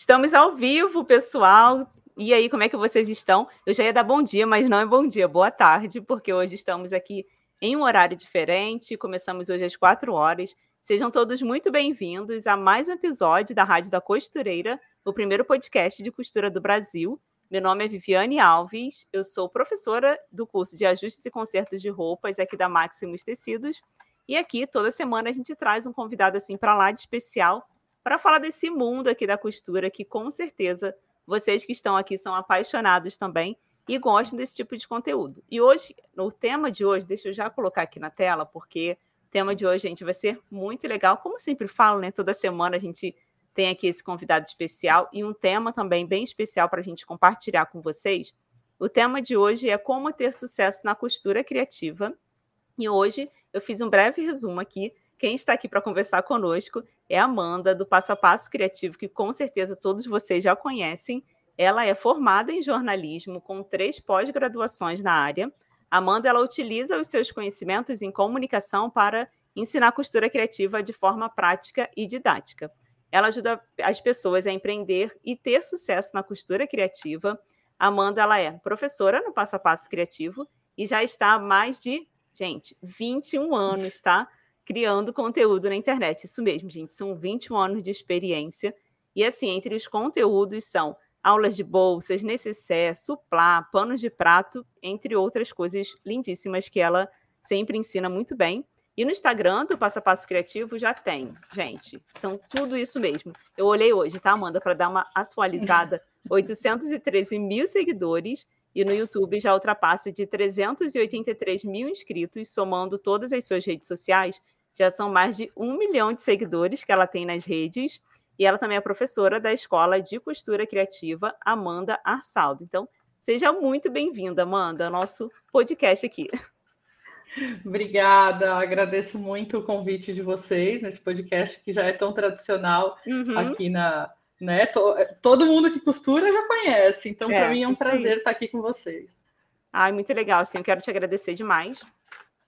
Estamos ao vivo, pessoal. E aí, como é que vocês estão? Eu já ia dar bom dia, mas não é bom dia, boa tarde, porque hoje estamos aqui em um horário diferente. Começamos hoje às quatro horas. Sejam todos muito bem-vindos a mais um episódio da Rádio da Costureira, o primeiro podcast de costura do Brasil. Meu nome é Viviane Alves, eu sou professora do curso de Ajustes e Consertos de Roupas aqui da Maximus Tecidos. E aqui, toda semana, a gente traz um convidado assim para lá de especial para falar desse mundo aqui da costura, que com certeza vocês que estão aqui são apaixonados também e gostam desse tipo de conteúdo. E hoje, no tema de hoje, deixa eu já colocar aqui na tela, porque o tema de hoje, gente, vai ser muito legal. Como sempre falo, né? Toda semana a gente tem aqui esse convidado especial e um tema também bem especial para a gente compartilhar com vocês. O tema de hoje é como ter sucesso na costura criativa. E hoje eu fiz um breve resumo aqui. Quem está aqui para conversar conosco é Amanda, do Passo a Passo Criativo, que com certeza todos vocês já conhecem. Ela é formada em jornalismo, com três pós-graduações na área. Amanda ela utiliza os seus conhecimentos em comunicação para ensinar costura criativa de forma prática e didática. Ela ajuda as pessoas a empreender e ter sucesso na costura criativa. Amanda ela é professora no Passo a Passo Criativo e já está há mais de, gente, 21 anos, tá? Criando conteúdo na internet. Isso mesmo, gente, são 21 anos de experiência. E assim, entre os conteúdos são aulas de bolsas, necessaire, suplá, panos de prato, entre outras coisas lindíssimas que ela sempre ensina muito bem. E no Instagram do Passo a Passo Criativo já tem, gente, são tudo isso mesmo. Eu olhei hoje, tá, Amanda, para dar uma atualizada. 813 mil seguidores e no YouTube já ultrapassa de 383 mil inscritos, somando todas as suas redes sociais. Já são mais de um milhão de seguidores que ela tem nas redes. E ela também é professora da Escola de Costura Criativa Amanda Arsaldo. Então, seja muito bem-vinda, Amanda, ao nosso podcast aqui. Obrigada, agradeço muito o convite de vocês nesse podcast que já é tão tradicional uhum. aqui na. Né? Todo mundo que costura já conhece, então é, para mim é um prazer aí. estar aqui com vocês. Ai, muito legal, assim, eu quero te agradecer demais.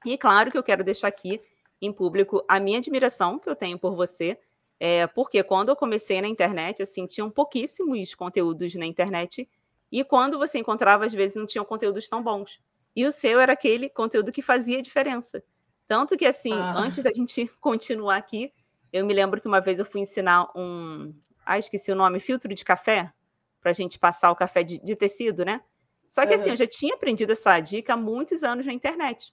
E claro que eu quero deixar aqui em público a minha admiração que eu tenho por você, é, porque quando eu comecei na internet, assim, tinham pouquíssimos conteúdos na internet, e quando você encontrava, às vezes não tinham conteúdos tão bons. E o seu era aquele conteúdo que fazia diferença. Tanto que, assim, ah. antes da gente continuar aqui, eu me lembro que uma vez eu fui ensinar um. Ah, esqueci o nome, filtro de café, para a gente passar o café de, de tecido, né? Só que, uhum. assim, eu já tinha aprendido essa dica há muitos anos na internet.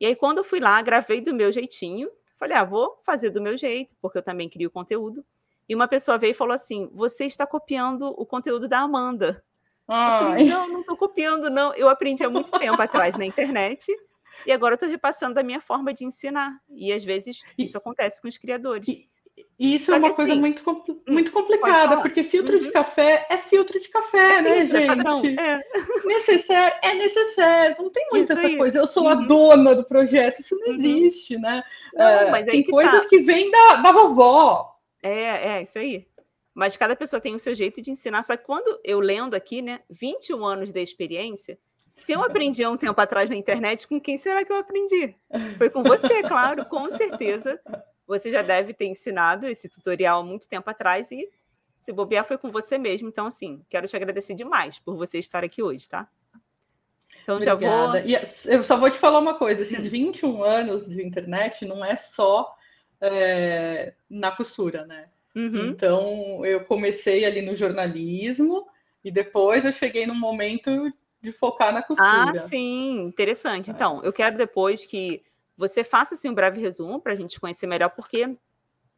E aí, quando eu fui lá, gravei do meu jeitinho, falei, ah, vou fazer do meu jeito, porque eu também crio conteúdo. E uma pessoa veio e falou assim: você está copiando o conteúdo da Amanda. Falei, não, não estou copiando, não. Eu aprendi há muito tempo atrás na internet e agora estou repassando da minha forma de ensinar. E às vezes isso acontece com os criadores. E, isso Só é uma coisa assim, muito, hum, muito complicada, porque filtro uhum. de café é filtro de café, é né, gente? É. Necessário é necessário. Não tem muito isso essa aí. coisa. Eu sou uhum. a dona do projeto. Isso não uhum. existe, né? Não, é, tem que coisas tá. que vêm da, da vovó. É, é, isso aí mas cada pessoa tem o seu jeito de ensinar. Só que quando eu lendo aqui, né, 21 anos de experiência, se eu aprendi há um tempo atrás na internet, com quem será que eu aprendi? Foi com você, claro, com certeza. Você já deve ter ensinado esse tutorial há muito tempo atrás e se bobear foi com você mesmo. Então, assim, quero te agradecer demais por você estar aqui hoje, tá? Então, Obrigada. já vou. E eu só vou te falar uma coisa: esses 21 anos de internet não é só é, na costura, né? Uhum. Então, eu comecei ali no jornalismo e depois eu cheguei num momento de focar na costura. Ah, sim, interessante. É. Então, eu quero depois que você faça assim, um breve resumo para a gente conhecer melhor, porque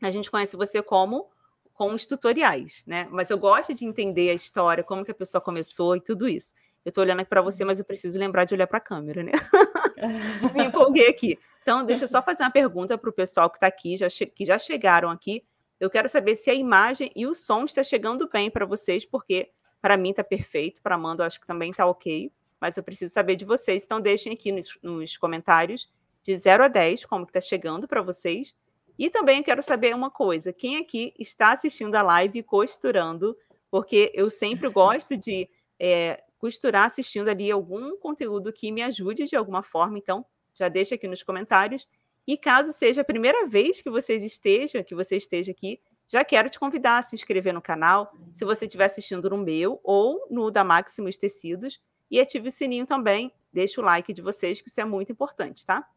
a gente conhece você como com os tutoriais, né? Mas eu gosto de entender a história, como que a pessoa começou e tudo isso. Eu estou olhando aqui para você, mas eu preciso lembrar de olhar para a câmera, né? Me empolguei aqui. Então, deixa eu só fazer uma pergunta para o pessoal que está aqui, já que já chegaram aqui. Eu quero saber se a imagem e o som está chegando bem para vocês, porque para mim está perfeito, para Amanda eu acho que também está ok, mas eu preciso saber de vocês, então deixem aqui nos, nos comentários de 0 a 10 como que está chegando para vocês. E também eu quero saber uma coisa, quem aqui está assistindo a live costurando, porque eu sempre gosto de é, costurar assistindo ali algum conteúdo que me ajude de alguma forma, então já deixa aqui nos comentários. E caso seja a primeira vez que vocês estejam, que você esteja aqui, já quero te convidar a se inscrever no canal, se você estiver assistindo no meu ou no da Maximus Tecidos, e ative o sininho também, deixa o like de vocês, que isso é muito importante, tá?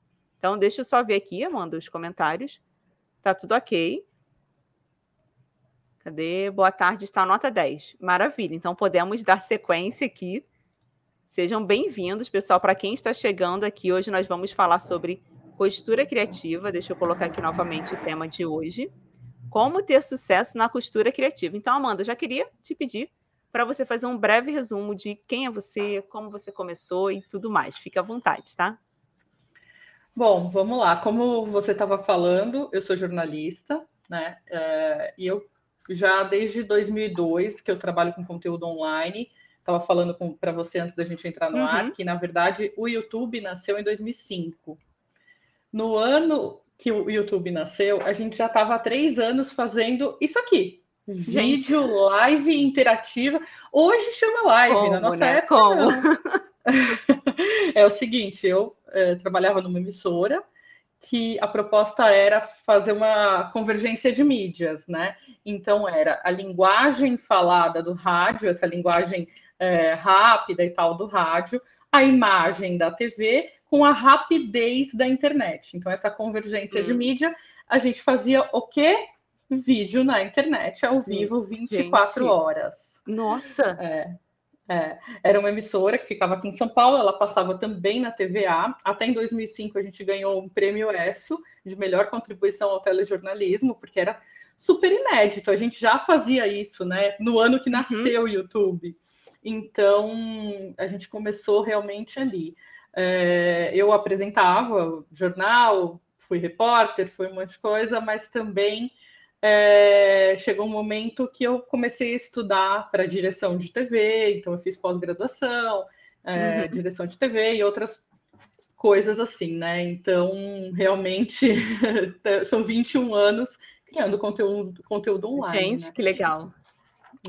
Então, deixa eu só ver aqui, Amanda, os comentários. Tá tudo ok. Cadê? Boa tarde, está nota 10. Maravilha. Então, podemos dar sequência aqui. Sejam bem-vindos, pessoal. Para quem está chegando aqui, hoje nós vamos falar sobre costura criativa. Deixa eu colocar aqui novamente o tema de hoje. Como ter sucesso na costura criativa. Então, Amanda, já queria te pedir para você fazer um breve resumo de quem é você, como você começou e tudo mais. Fique à vontade, tá? Bom, vamos lá. Como você estava falando, eu sou jornalista, né? É, e eu já desde 2002 que eu trabalho com conteúdo online. Estava falando para você antes da gente entrar no uhum. ar que, na verdade, o YouTube nasceu em 2005. No ano que o YouTube nasceu, a gente já estava há três anos fazendo isso aqui. Vídeo, gente. live interativa. Hoje chama live, Como, na nossa né? época. Como? é o seguinte, eu é, trabalhava numa emissora que a proposta era fazer uma convergência de mídias, né? Então era a linguagem falada do rádio, essa linguagem é, rápida e tal do rádio, a imagem da TV com a rapidez da internet. Então, essa convergência hum. de mídia, a gente fazia o quê? Vídeo na internet, ao vivo, 24 gente. horas. Nossa! É, é, era uma emissora que ficava aqui em São Paulo, ela passava também na TVA. Até em 2005 a gente ganhou um prêmio ESSO de melhor contribuição ao telejornalismo, porque era super inédito. A gente já fazia isso, né? No ano que uhum. nasceu uhum. o YouTube. Então a gente começou realmente ali. É, eu apresentava jornal, fui repórter, fui um monte de coisa, mas também é, chegou um momento que eu comecei a estudar para direção de TV, então eu fiz pós-graduação, é, uhum. direção de TV e outras coisas assim, né? Então, realmente, são 21 anos criando conteúdo, conteúdo online. Gente, né? que legal.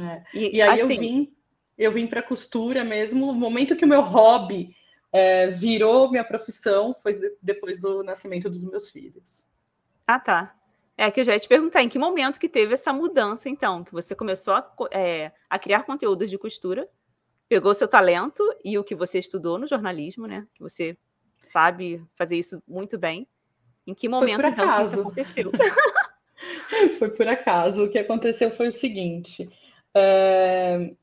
É. E, e, aí assim... eu vim, eu vim para costura mesmo, o momento que o meu hobby é, virou minha profissão foi depois do nascimento dos meus filhos. Ah, tá. É que eu já ia te perguntar em que momento que teve essa mudança, então, que você começou a, é, a criar conteúdos de costura, pegou seu talento e o que você estudou no jornalismo, né? Que você sabe fazer isso muito bem. Em que momento, então, que isso aconteceu? foi por acaso. O que aconteceu foi o seguinte. É...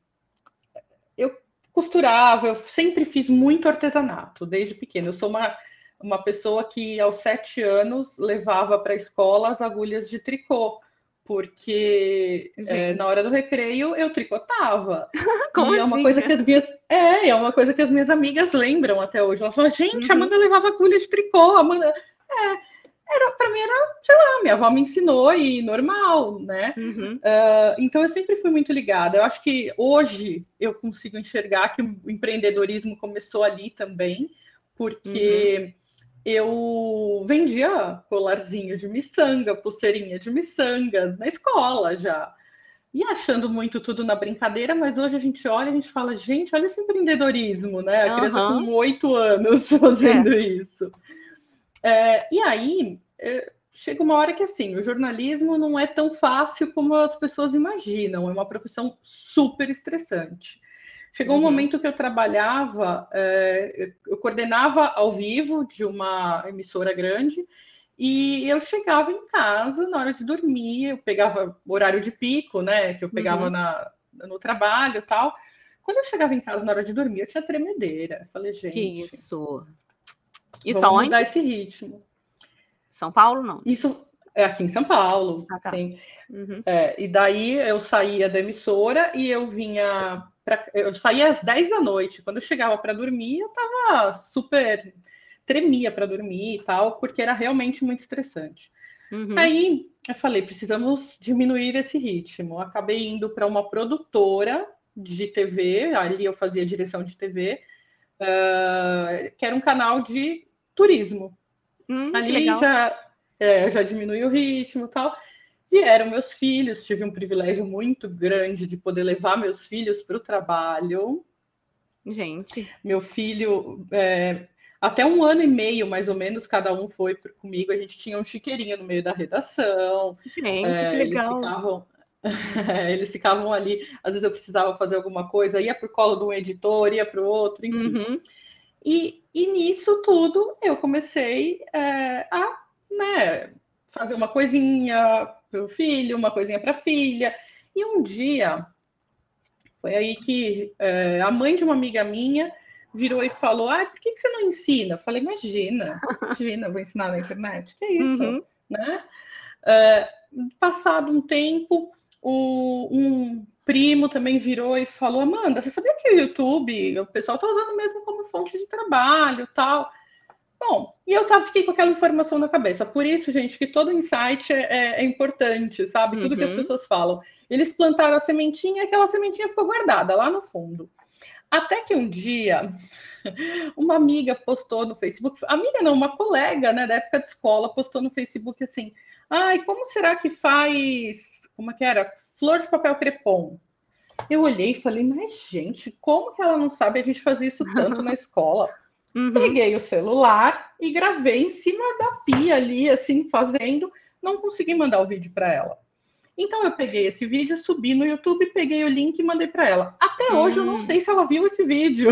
Eu costurava, eu sempre fiz muito artesanato, desde pequeno. Eu sou uma uma pessoa que aos sete anos levava para a escola as agulhas de tricô, porque é, na hora do recreio eu tricotava. Como e é uma assim, coisa que as minhas é, é uma coisa que as minhas amigas lembram até hoje. Elas falam, gente, uhum. a Amanda levava agulha de tricô, Amanda. É, era para mim era, sei lá, minha avó me ensinou e normal, né? Uhum. Uh, então eu sempre fui muito ligada. Eu acho que hoje eu consigo enxergar que o empreendedorismo começou ali também, porque uhum eu vendia colarzinho de miçanga, pulseirinha de miçanga na escola já. E achando muito tudo na brincadeira, mas hoje a gente olha e a gente fala, gente, olha esse empreendedorismo, né? A uhum. criança com oito anos fazendo é. isso. É, e aí, é, chega uma hora que assim, o jornalismo não é tão fácil como as pessoas imaginam, é uma profissão super estressante. Chegou uhum. um momento que eu trabalhava, é, eu coordenava ao vivo de uma emissora grande, e eu chegava em casa na hora de dormir, eu pegava horário de pico, né? Que eu pegava uhum. na, no trabalho e tal. Quando eu chegava em casa na hora de dormir, eu tinha tremedeira. Eu falei, gente. Que isso. Isso vamos aonde? mudar esse ritmo. São Paulo, não? Isso é aqui em São Paulo, ah, tá. sim. Uhum. É, e daí eu saía da emissora e eu vinha Pra, eu saía às 10 da noite. Quando eu chegava para dormir, eu tava super. tremia para dormir e tal, porque era realmente muito estressante. Uhum. Aí eu falei: precisamos diminuir esse ritmo. acabei indo para uma produtora de TV, ali eu fazia direção de TV, uh, que era um canal de turismo. Hum, ali já, é, já diminui o ritmo e tal vieram meus filhos, tive um privilégio muito grande de poder levar meus filhos para o trabalho. Gente. Meu filho, é, até um ano e meio, mais ou menos, cada um foi comigo. A gente tinha um chiqueirinho no meio da redação. Gente, é, que legal. Eles ficavam, eles ficavam ali, às vezes eu precisava fazer alguma coisa, ia para o colo de um editor, ia para o outro, enfim. Uhum. E, e nisso tudo eu comecei é, a né, fazer uma coisinha para o filho, uma coisinha para a filha. E um dia, foi aí que é, a mãe de uma amiga minha virou e falou: Ah, por que, que você não ensina? Eu falei: Imagina, imagina, vou ensinar na internet. Que é isso, uhum. né? É, passado um tempo, o, um primo também virou e falou: Amanda, você sabia que o YouTube, o pessoal está usando mesmo como fonte de trabalho tal? Bom, e eu tava, fiquei com aquela informação na cabeça. Por isso, gente, que todo insight é, é, é importante, sabe? Tudo uhum. que as uhum. pessoas falam. Eles plantaram a sementinha e aquela sementinha ficou guardada lá no fundo. Até que um dia, uma amiga postou no Facebook, amiga não, uma colega, né, da época de escola, postou no Facebook assim: ai, como será que faz, como é que era? Flor de papel crepom. Eu olhei e falei, mas gente, como que ela não sabe a gente fazer isso tanto na escola? Uhum. Peguei o celular e gravei em cima da pia ali, assim, fazendo. Não consegui mandar o vídeo para ela. Então eu peguei esse vídeo, subi no YouTube, peguei o link e mandei para ela. Até hum. hoje eu não sei se ela viu esse vídeo.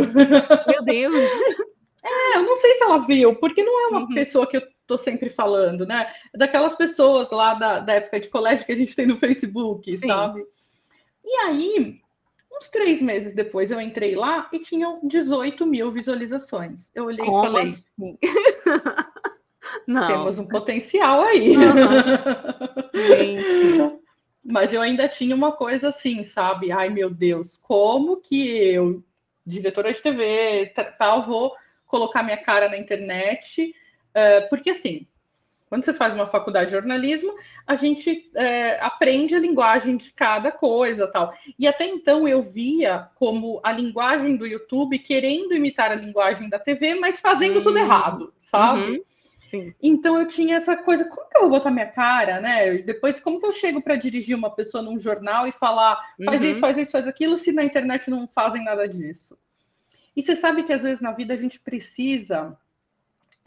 Meu Deus! é, eu não sei se ela viu, porque não é uma uhum. pessoa que eu tô sempre falando, né? É daquelas pessoas lá da, da época de colégio que a gente tem no Facebook, Sim. sabe? E aí, uns três meses depois, eu entrei lá e tinham 18 mil visualizações. Eu olhei Como e falei. Assim? Não. Temos um potencial aí. Uhum. Mas eu ainda tinha uma coisa assim, sabe? Ai, meu Deus, como que eu, diretora de TV, tal, vou colocar minha cara na internet? Uh, porque assim, quando você faz uma faculdade de jornalismo, a gente é, aprende a linguagem de cada coisa tal. E até então eu via como a linguagem do YouTube querendo imitar a linguagem da TV, mas fazendo tudo errado, sabe? Uhum. Sim. Então eu tinha essa coisa, como que eu vou botar minha cara, né? Depois, como que eu chego para dirigir uma pessoa num jornal e falar, faz uhum. isso, faz isso, faz aquilo, se na internet não fazem nada disso? E você sabe que às vezes na vida a gente precisa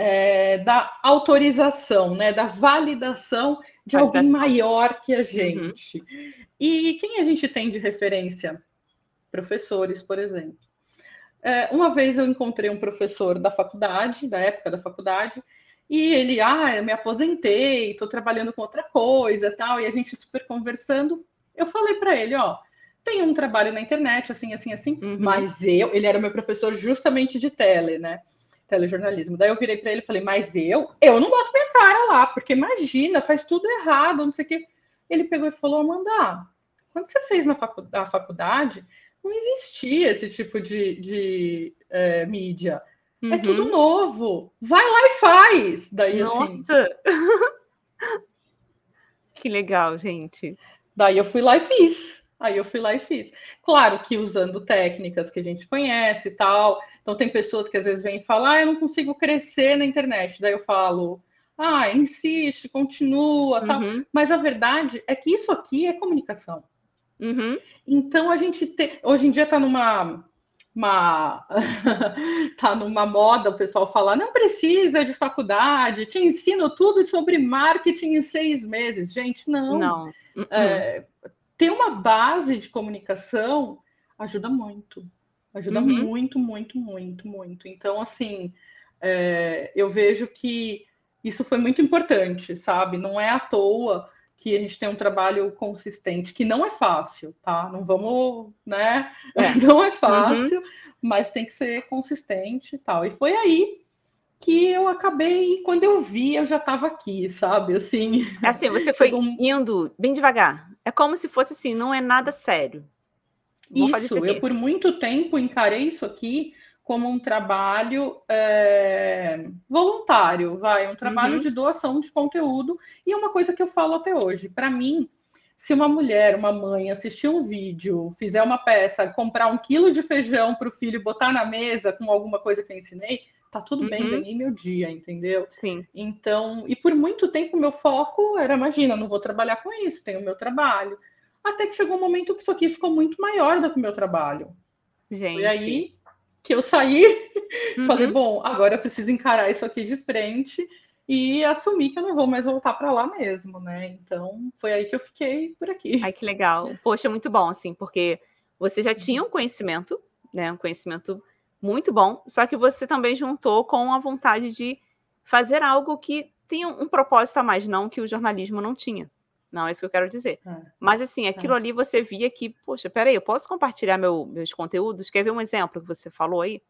é, da autorização, né? Da validação de alguém maior que a uhum. gente. Uhum. E quem a gente tem de referência? Professores, por exemplo. É, uma vez eu encontrei um professor da faculdade, da época da faculdade, e ele, ah, eu me aposentei, estou trabalhando com outra coisa, tal, e a gente super conversando. Eu falei para ele, ó, tem um trabalho na internet, assim, assim, assim, uhum. mas eu, ele era meu professor justamente de tele, né? Telejornalismo. Daí eu virei para ele e falei, mas eu, eu não boto minha cara lá, porque imagina, faz tudo errado, não sei o quê. Ele pegou e falou, Amanda, quando você fez na faculdade, não existia esse tipo de, de é, mídia. Uhum. É tudo novo. Vai lá e faz. Daí, assim, Nossa! Assim... que legal, gente. Daí eu fui lá e fiz. Aí eu fui lá e fiz. Claro que usando técnicas que a gente conhece e tal. Então tem pessoas que às vezes vêm falar, ah, eu não consigo crescer na internet. Daí eu falo, ah, insiste, continua, uhum. tal. Mas a verdade é que isso aqui é comunicação. Uhum. Então a gente tem, hoje em dia está numa uma tá numa moda o pessoal falar não precisa de faculdade, te ensino tudo sobre marketing em seis meses. Gente, não. Não. É, ter uma base de comunicação ajuda muito. Ajuda uhum. muito, muito, muito, muito. Então, assim, é, eu vejo que isso foi muito importante, sabe? Não é à toa que a gente tem um trabalho consistente, que não é fácil, tá? Não vamos, né? É. Não é fácil, uhum. mas tem que ser consistente e tal. E foi aí que eu acabei, quando eu vi, eu já estava aqui, sabe? Assim. É assim, você foi indo bem devagar. É como se fosse assim, não é nada sério. Vou isso, isso eu por muito tempo encarei isso aqui como um trabalho é, voluntário, vai, um trabalho uhum. de doação de conteúdo e uma coisa que eu falo até hoje, para mim, se uma mulher, uma mãe assistir um vídeo, fizer uma peça, comprar um quilo de feijão para o filho botar na mesa com alguma coisa que eu ensinei, tá tudo uhum. bem, ganhei meu dia, entendeu? Sim. Então, e por muito tempo meu foco era, imagina, não vou trabalhar com isso, tenho o meu trabalho. Até que chegou um momento que isso aqui ficou muito maior do que o meu trabalho. Gente. E aí que eu saí, uhum. falei, bom, agora eu preciso encarar isso aqui de frente e assumir que eu não vou mais voltar para lá mesmo, né? Então, foi aí que eu fiquei por aqui. Ai, que legal. Poxa, muito bom, assim, porque você já tinha um conhecimento, né? Um conhecimento muito bom, só que você também juntou com a vontade de fazer algo que tenha um propósito a mais, não que o jornalismo não tinha. Não, é isso que eu quero dizer. É. Mas, assim, aquilo é. ali você via que, poxa, peraí, eu posso compartilhar meu, meus conteúdos? Quer ver um exemplo que você falou aí?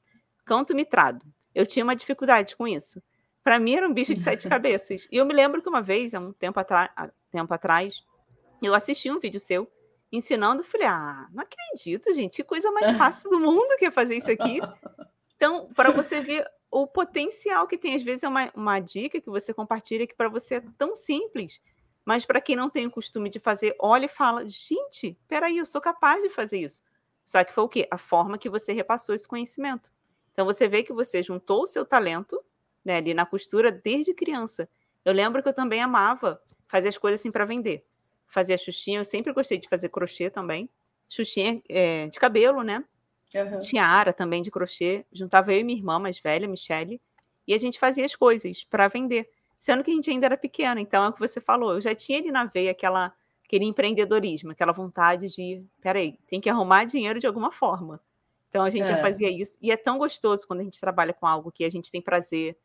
Canto mitrado. Eu tinha uma dificuldade com isso. Para mim era um bicho de sete cabeças. E eu me lembro que uma vez, há um tempo, tempo atrás, eu assisti um vídeo seu ensinando, falei, ah, não acredito, gente, que coisa mais fácil do mundo que é fazer isso aqui. Então, para você ver o potencial que tem, às vezes é uma, uma dica que você compartilha que para você é tão simples, mas para quem não tem o costume de fazer, olha e fala, gente, peraí, eu sou capaz de fazer isso. Só que foi o quê? A forma que você repassou esse conhecimento. Então, você vê que você juntou o seu talento né, ali na costura desde criança. Eu lembro que eu também amava fazer as coisas assim para vender fazia xuxinha, eu sempre gostei de fazer crochê também. Xuxinha é, de cabelo, né? Uhum. Tinha ara também de crochê. Juntava eu e minha irmã mais velha, Michelle, e a gente fazia as coisas para vender. Sendo que a gente ainda era pequena, então é o que você falou. Eu já tinha ali na veia aquela, aquele empreendedorismo, aquela vontade de, peraí, tem que arrumar dinheiro de alguma forma. Então a gente é. já fazia isso. E é tão gostoso quando a gente trabalha com algo que a gente tem prazer.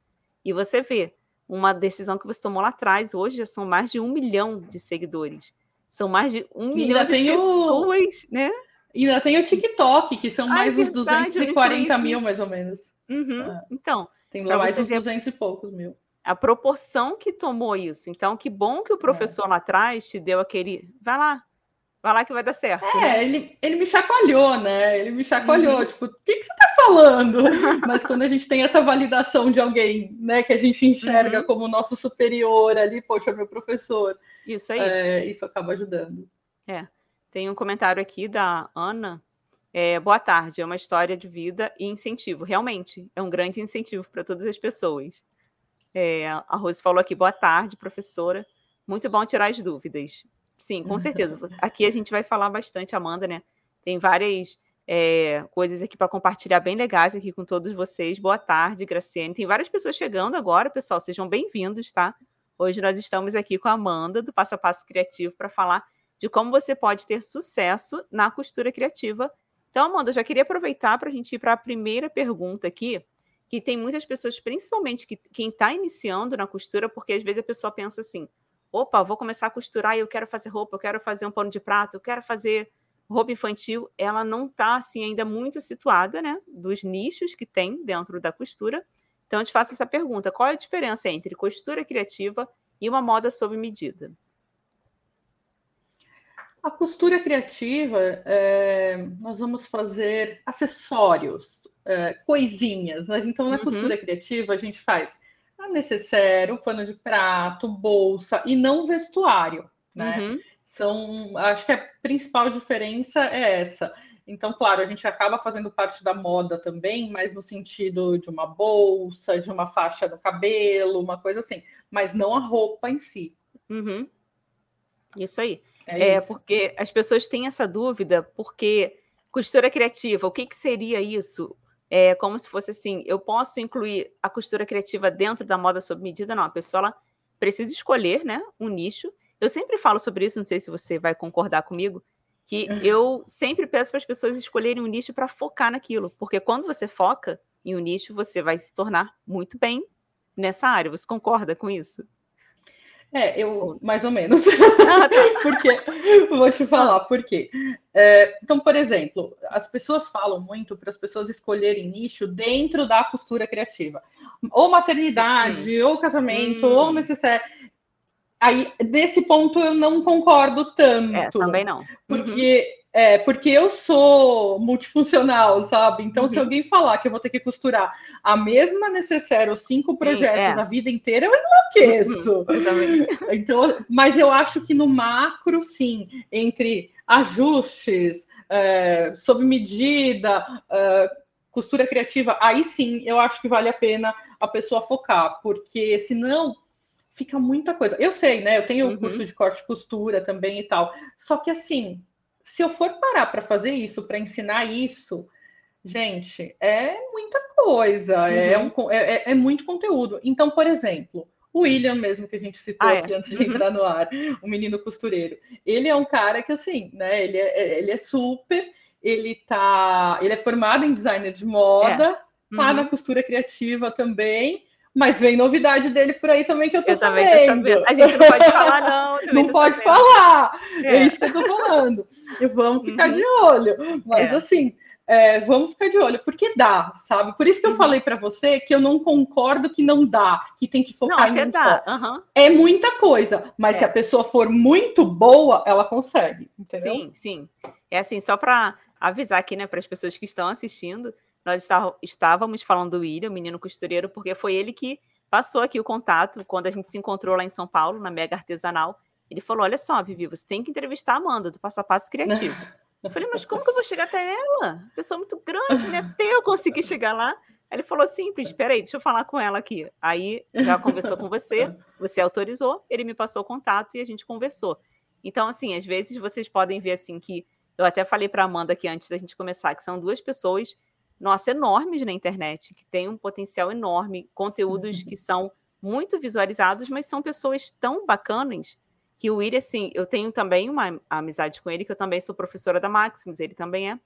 E você vê, uma decisão que você tomou lá atrás. Hoje já são mais de um milhão de seguidores. São mais de um e milhão de pessoas, o... né? E ainda tem o TikTok, que são mais uns 240 mil, mais ou menos. Uhum. É. Então. Tem mais uns 200 e poucos mil. A proporção que tomou isso. Então, que bom que o professor é. lá atrás te deu aquele. Vai lá, Vai lá que vai dar certo. É, né? ele, ele me chacoalhou, né? Ele me chacoalhou, uhum. tipo, o que, que você tá falando? Mas quando a gente tem essa validação de alguém, né, que a gente enxerga uhum. como nosso superior ali, poxa, meu professor. Isso aí. É, isso acaba ajudando. É. Tem um comentário aqui da Ana. É, boa tarde, é uma história de vida e incentivo. Realmente, é um grande incentivo para todas as pessoas. É, a Rose falou aqui, boa tarde, professora. Muito bom tirar as dúvidas. Sim, com certeza. Aqui a gente vai falar bastante, Amanda, né? Tem várias é, coisas aqui para compartilhar bem legais aqui com todos vocês. Boa tarde, Graciane. Tem várias pessoas chegando agora, pessoal. Sejam bem-vindos, tá? Hoje nós estamos aqui com a Amanda, do Passo a Passo Criativo, para falar de como você pode ter sucesso na costura criativa. Então, Amanda, eu já queria aproveitar para a gente ir para a primeira pergunta aqui, que tem muitas pessoas, principalmente que, quem está iniciando na costura, porque às vezes a pessoa pensa assim: opa, vou começar a costurar e eu quero fazer roupa, eu quero fazer um pano de prato, eu quero fazer roupa infantil, ela não está assim ainda muito situada, né, dos nichos que tem dentro da costura. Então eu te faço essa pergunta: qual é a diferença entre costura criativa e uma moda sob medida? A costura criativa, é, nós vamos fazer acessórios, é, coisinhas. Mas então na uhum. costura criativa a gente faz a necessaire, o pano de prato, bolsa e não vestuário, né? Uhum. São, acho que a principal diferença é essa. Então, claro, a gente acaba fazendo parte da moda também, mas no sentido de uma bolsa, de uma faixa no cabelo, uma coisa assim, mas não a roupa em si. Uhum. Isso aí. É, é isso. porque as pessoas têm essa dúvida, porque costura criativa, o que, que seria isso? É como se fosse assim: eu posso incluir a costura criativa dentro da moda sob medida? Não, a pessoa ela precisa escolher né, um nicho. Eu sempre falo sobre isso, não sei se você vai concordar comigo, que uhum. eu sempre peço para as pessoas escolherem um nicho para focar naquilo, porque quando você foca em um nicho, você vai se tornar muito bem nessa área. Você concorda com isso? É, eu mais ou menos. Ah, tá. porque vou te falar por quê. É, então, por exemplo, as pessoas falam muito para as pessoas escolherem nicho dentro da costura criativa, ou maternidade, hum. ou casamento, hum. ou necessário. Aí, desse ponto, eu não concordo tanto. É, também não. Porque uhum. É, porque eu sou multifuncional, sabe? Então, uhum. se alguém falar que eu vou ter que costurar a mesma necessária, os cinco Sim, projetos é. a vida inteira, eu enlouqueço. Uhum, então, mas eu acho que no macro, sim, entre ajustes, é, sob medida, é, costura criativa, aí sim eu acho que vale a pena a pessoa focar, porque senão fica muita coisa. Eu sei, né? Eu tenho uhum. curso de corte e costura também e tal. Só que assim, se eu for parar para fazer isso, para ensinar isso, Gente, é muita coisa, é uhum. é, um, é, é, muito conteúdo. Então, por exemplo, o William mesmo, que a gente citou ah, é. aqui antes de uhum. entrar no ar, o menino costureiro. Ele é um cara que, assim, né, ele é, é ele é super, ele tá, ele é formado em designer de moda, é. uhum. tá na costura criativa também, mas vem novidade dele por aí também que eu tô, eu sabendo. tô sabendo. A gente não pode falar, não. Não pode sabendo. falar. É. é. isso que eu tô falando. E vamos ficar uhum. de olho. Mas é. assim, é, vamos ficar de olho, porque dá, sabe? Por isso que eu uhum. falei para você que eu não concordo que não dá, que tem que focar não, em um dá. só. Uhum. É muita coisa, mas é. se a pessoa for muito boa, ela consegue, entendeu? Sim, sim. É assim, só para avisar aqui, né, para as pessoas que estão assistindo, nós estávamos falando do William, o menino costureiro, porque foi ele que passou aqui o contato quando a gente se encontrou lá em São Paulo, na Mega Artesanal. Ele falou: Olha só, Vivi, você tem que entrevistar a Amanda do Passo a Passo Criativo. Eu falei, mas como que eu vou chegar até ela? Pessoa muito grande, né? Até eu conseguir chegar lá. Aí ele falou simples, peraí, deixa eu falar com ela aqui. Aí já conversou com você, você autorizou, ele me passou o contato e a gente conversou. Então, assim, às vezes vocês podem ver assim que eu até falei para Amanda aqui antes da gente começar, que são duas pessoas, nossa, enormes na internet, que têm um potencial enorme, conteúdos que são muito visualizados, mas são pessoas tão bacanas que o William, assim, eu tenho também uma amizade com ele, que eu também sou professora da Maximus, ele também é.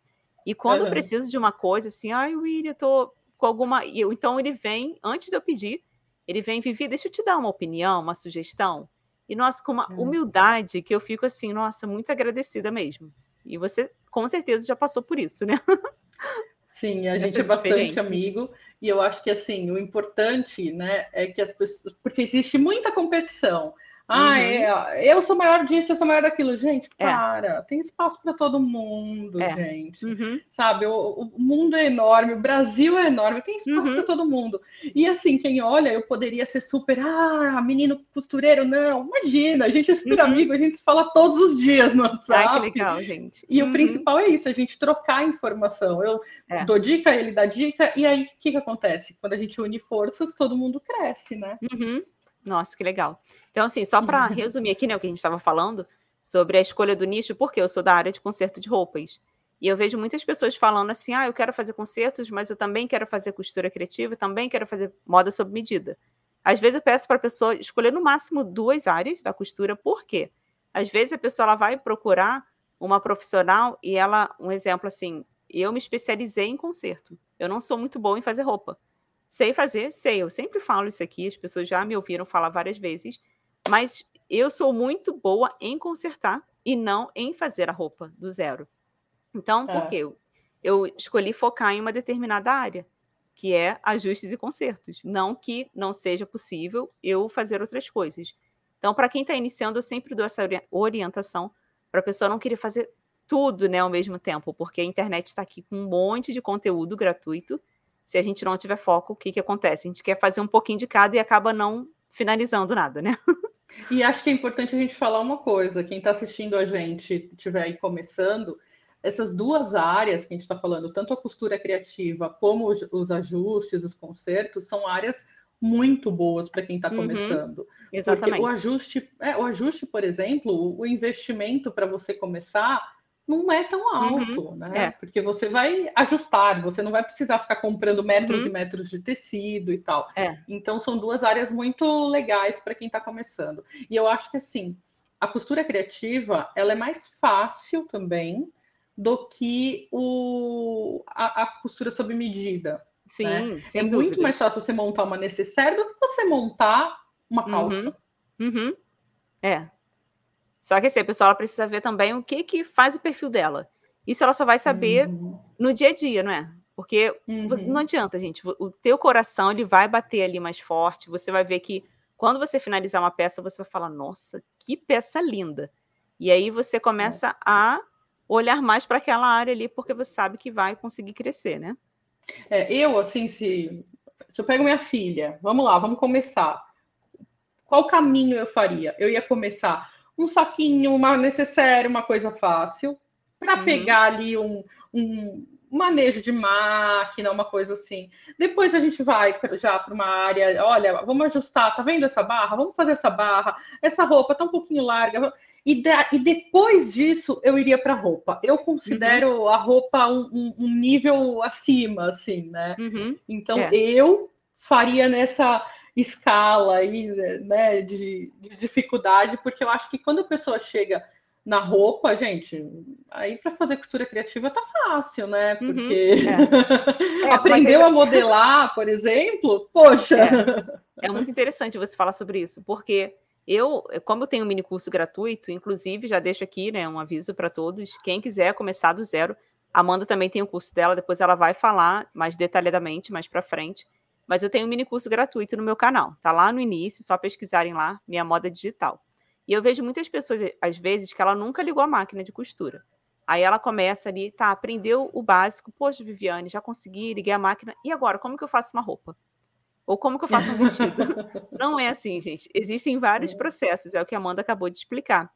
E quando uhum. eu preciso de uma coisa, assim, ai, William, tô com alguma. Eu, então ele vem, antes de eu pedir, ele vem, Vivi, deixa eu te dar uma opinião, uma sugestão. E, nossa, com uma uhum. humildade que eu fico assim, nossa, muito agradecida mesmo. E você, com certeza, já passou por isso, né? Sim, a gente é bastante amigo e eu acho que assim o importante, né, é que as pessoas, porque existe muita competição. Ah, uhum. é, eu sou maior disso, eu sou maior daquilo. Gente, é. para, é. tem espaço para todo mundo, é. gente. Uhum. Sabe, o, o, mundo é enorme, o Brasil é enorme, tem espaço uhum. para todo mundo. E assim, quem olha, eu poderia ser super, ah, menino costureiro, não. Imagina, a gente é super uhum. amigo, a gente se fala todos os dias no WhatsApp. Ai, que legal, gente. E o uhum. principal é isso, a gente trocar informação. Eu é. dou dica, ele dá dica, e aí o que, que acontece? Quando a gente une forças, todo mundo cresce, né? Uhum. Nossa, que legal. Então, assim, só para resumir aqui, né, o que a gente estava falando sobre a escolha do nicho, porque eu sou da área de conserto de roupas. E eu vejo muitas pessoas falando assim: ah, eu quero fazer concertos, mas eu também quero fazer costura criativa, também quero fazer moda sob medida. Às vezes eu peço para a pessoa escolher no máximo duas áreas da costura, por quê? Às vezes a pessoa ela vai procurar uma profissional e ela, um exemplo assim, eu me especializei em concerto. Eu não sou muito boa em fazer roupa. Sei fazer, sei. Eu sempre falo isso aqui, as pessoas já me ouviram falar várias vezes, mas eu sou muito boa em consertar e não em fazer a roupa do zero. Então, é. por quê? Eu, eu escolhi focar em uma determinada área, que é ajustes e consertos. Não que não seja possível eu fazer outras coisas. Então, para quem está iniciando, eu sempre dou essa orientação para a pessoa não querer fazer tudo né, ao mesmo tempo, porque a internet está aqui com um monte de conteúdo gratuito se a gente não tiver foco, o que, que acontece? A gente quer fazer um pouquinho de cada e acaba não finalizando nada, né? E acho que é importante a gente falar uma coisa: quem está assistindo a gente, estiver aí começando, essas duas áreas que a gente está falando, tanto a costura criativa como os, os, ajustes, os concertos, são áreas muito boas para quem está uhum, começando. Exatamente. Porque o ajuste, é, o ajuste, por exemplo, o investimento para você começar não é tão uhum. alto, uhum, né? É. Porque você vai ajustar, você não vai precisar ficar comprando metros uhum. e metros de tecido e tal. É. Então são duas áreas muito legais para quem está começando. E eu acho que assim, a costura criativa ela é mais fácil também do que o, a, a costura sob medida. Sim, né? é dúvida. muito mais fácil você montar uma necessaire do que você montar uma calça. Uhum. Uhum. É, só que assim, a pessoa precisa ver também o que, que faz o perfil dela. Isso ela só vai saber uhum. no dia a dia, não é? Porque uhum. não adianta, gente. O teu coração ele vai bater ali mais forte. Você vai ver que quando você finalizar uma peça, você vai falar: Nossa, que peça linda. E aí você começa é. a olhar mais para aquela área ali, porque você sabe que vai conseguir crescer, né? É, eu, assim, se, se eu pego minha filha, vamos lá, vamos começar. Qual caminho eu faria? Eu ia começar um saquinho, uma necessária, uma coisa fácil, para uhum. pegar ali um, um manejo de máquina, uma coisa assim. Depois a gente vai já para uma área, olha, vamos ajustar, tá vendo essa barra? Vamos fazer essa barra. Essa roupa tá um pouquinho larga. E, da, e depois disso eu iria para roupa. Eu considero uhum. a roupa um, um, um, nível acima, assim, né? Uhum. Então é. eu faria nessa escala aí, né, de, de dificuldade, porque eu acho que quando a pessoa chega na roupa, gente, aí para fazer costura criativa tá fácil, né? Uhum. Porque uhum, é. É, aprendeu a modelar, por exemplo, poxa. É. é. muito interessante você falar sobre isso, porque eu, como eu tenho um mini curso gratuito, inclusive já deixo aqui, né, um aviso para todos, quem quiser começar do zero, a Amanda também tem o curso dela, depois ela vai falar mais detalhadamente mais para frente. Mas eu tenho um mini curso gratuito no meu canal. Tá lá no início, só pesquisarem lá, minha moda digital. E eu vejo muitas pessoas, às vezes, que ela nunca ligou a máquina de costura. Aí ela começa ali, tá, aprendeu o básico, poxa, Viviane, já consegui, liguei a máquina, e agora, como que eu faço uma roupa? Ou como que eu faço um vestido? Não é assim, gente. Existem vários processos, é o que a Amanda acabou de explicar.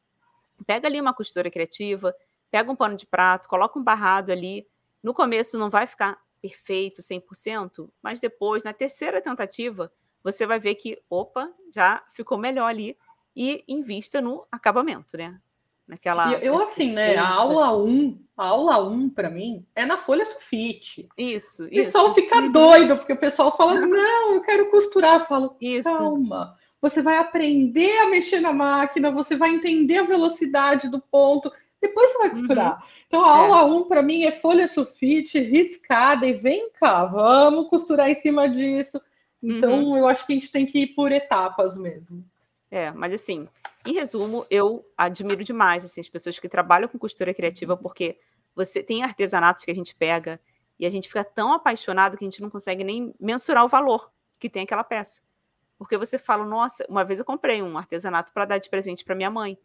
Pega ali uma costura criativa, pega um pano de prato, coloca um barrado ali. No começo não vai ficar perfeito, 100%, mas depois, na terceira tentativa, você vai ver que, opa, já ficou melhor ali e invista no acabamento, né? Naquela, eu, eu assim, né? A aula 1, a aula 1 para mim é na folha sulfite. Isso, O pessoal fica uhum. doido, porque o pessoal fala: "Não, eu quero costurar". Eu falo: isso. "Calma. Você vai aprender a mexer na máquina, você vai entender a velocidade do ponto, depois você vai costurar. Uhum. Então a aula 1 é. para mim é folha sulfite riscada e vem cá, vamos costurar em cima disso. Então uhum. eu acho que a gente tem que ir por etapas mesmo. É, mas assim, em resumo, eu admiro demais assim, as pessoas que trabalham com costura criativa, uhum. porque você tem artesanatos que a gente pega e a gente fica tão apaixonado que a gente não consegue nem mensurar o valor que tem aquela peça. Porque você fala, nossa, uma vez eu comprei um artesanato para dar de presente para minha mãe.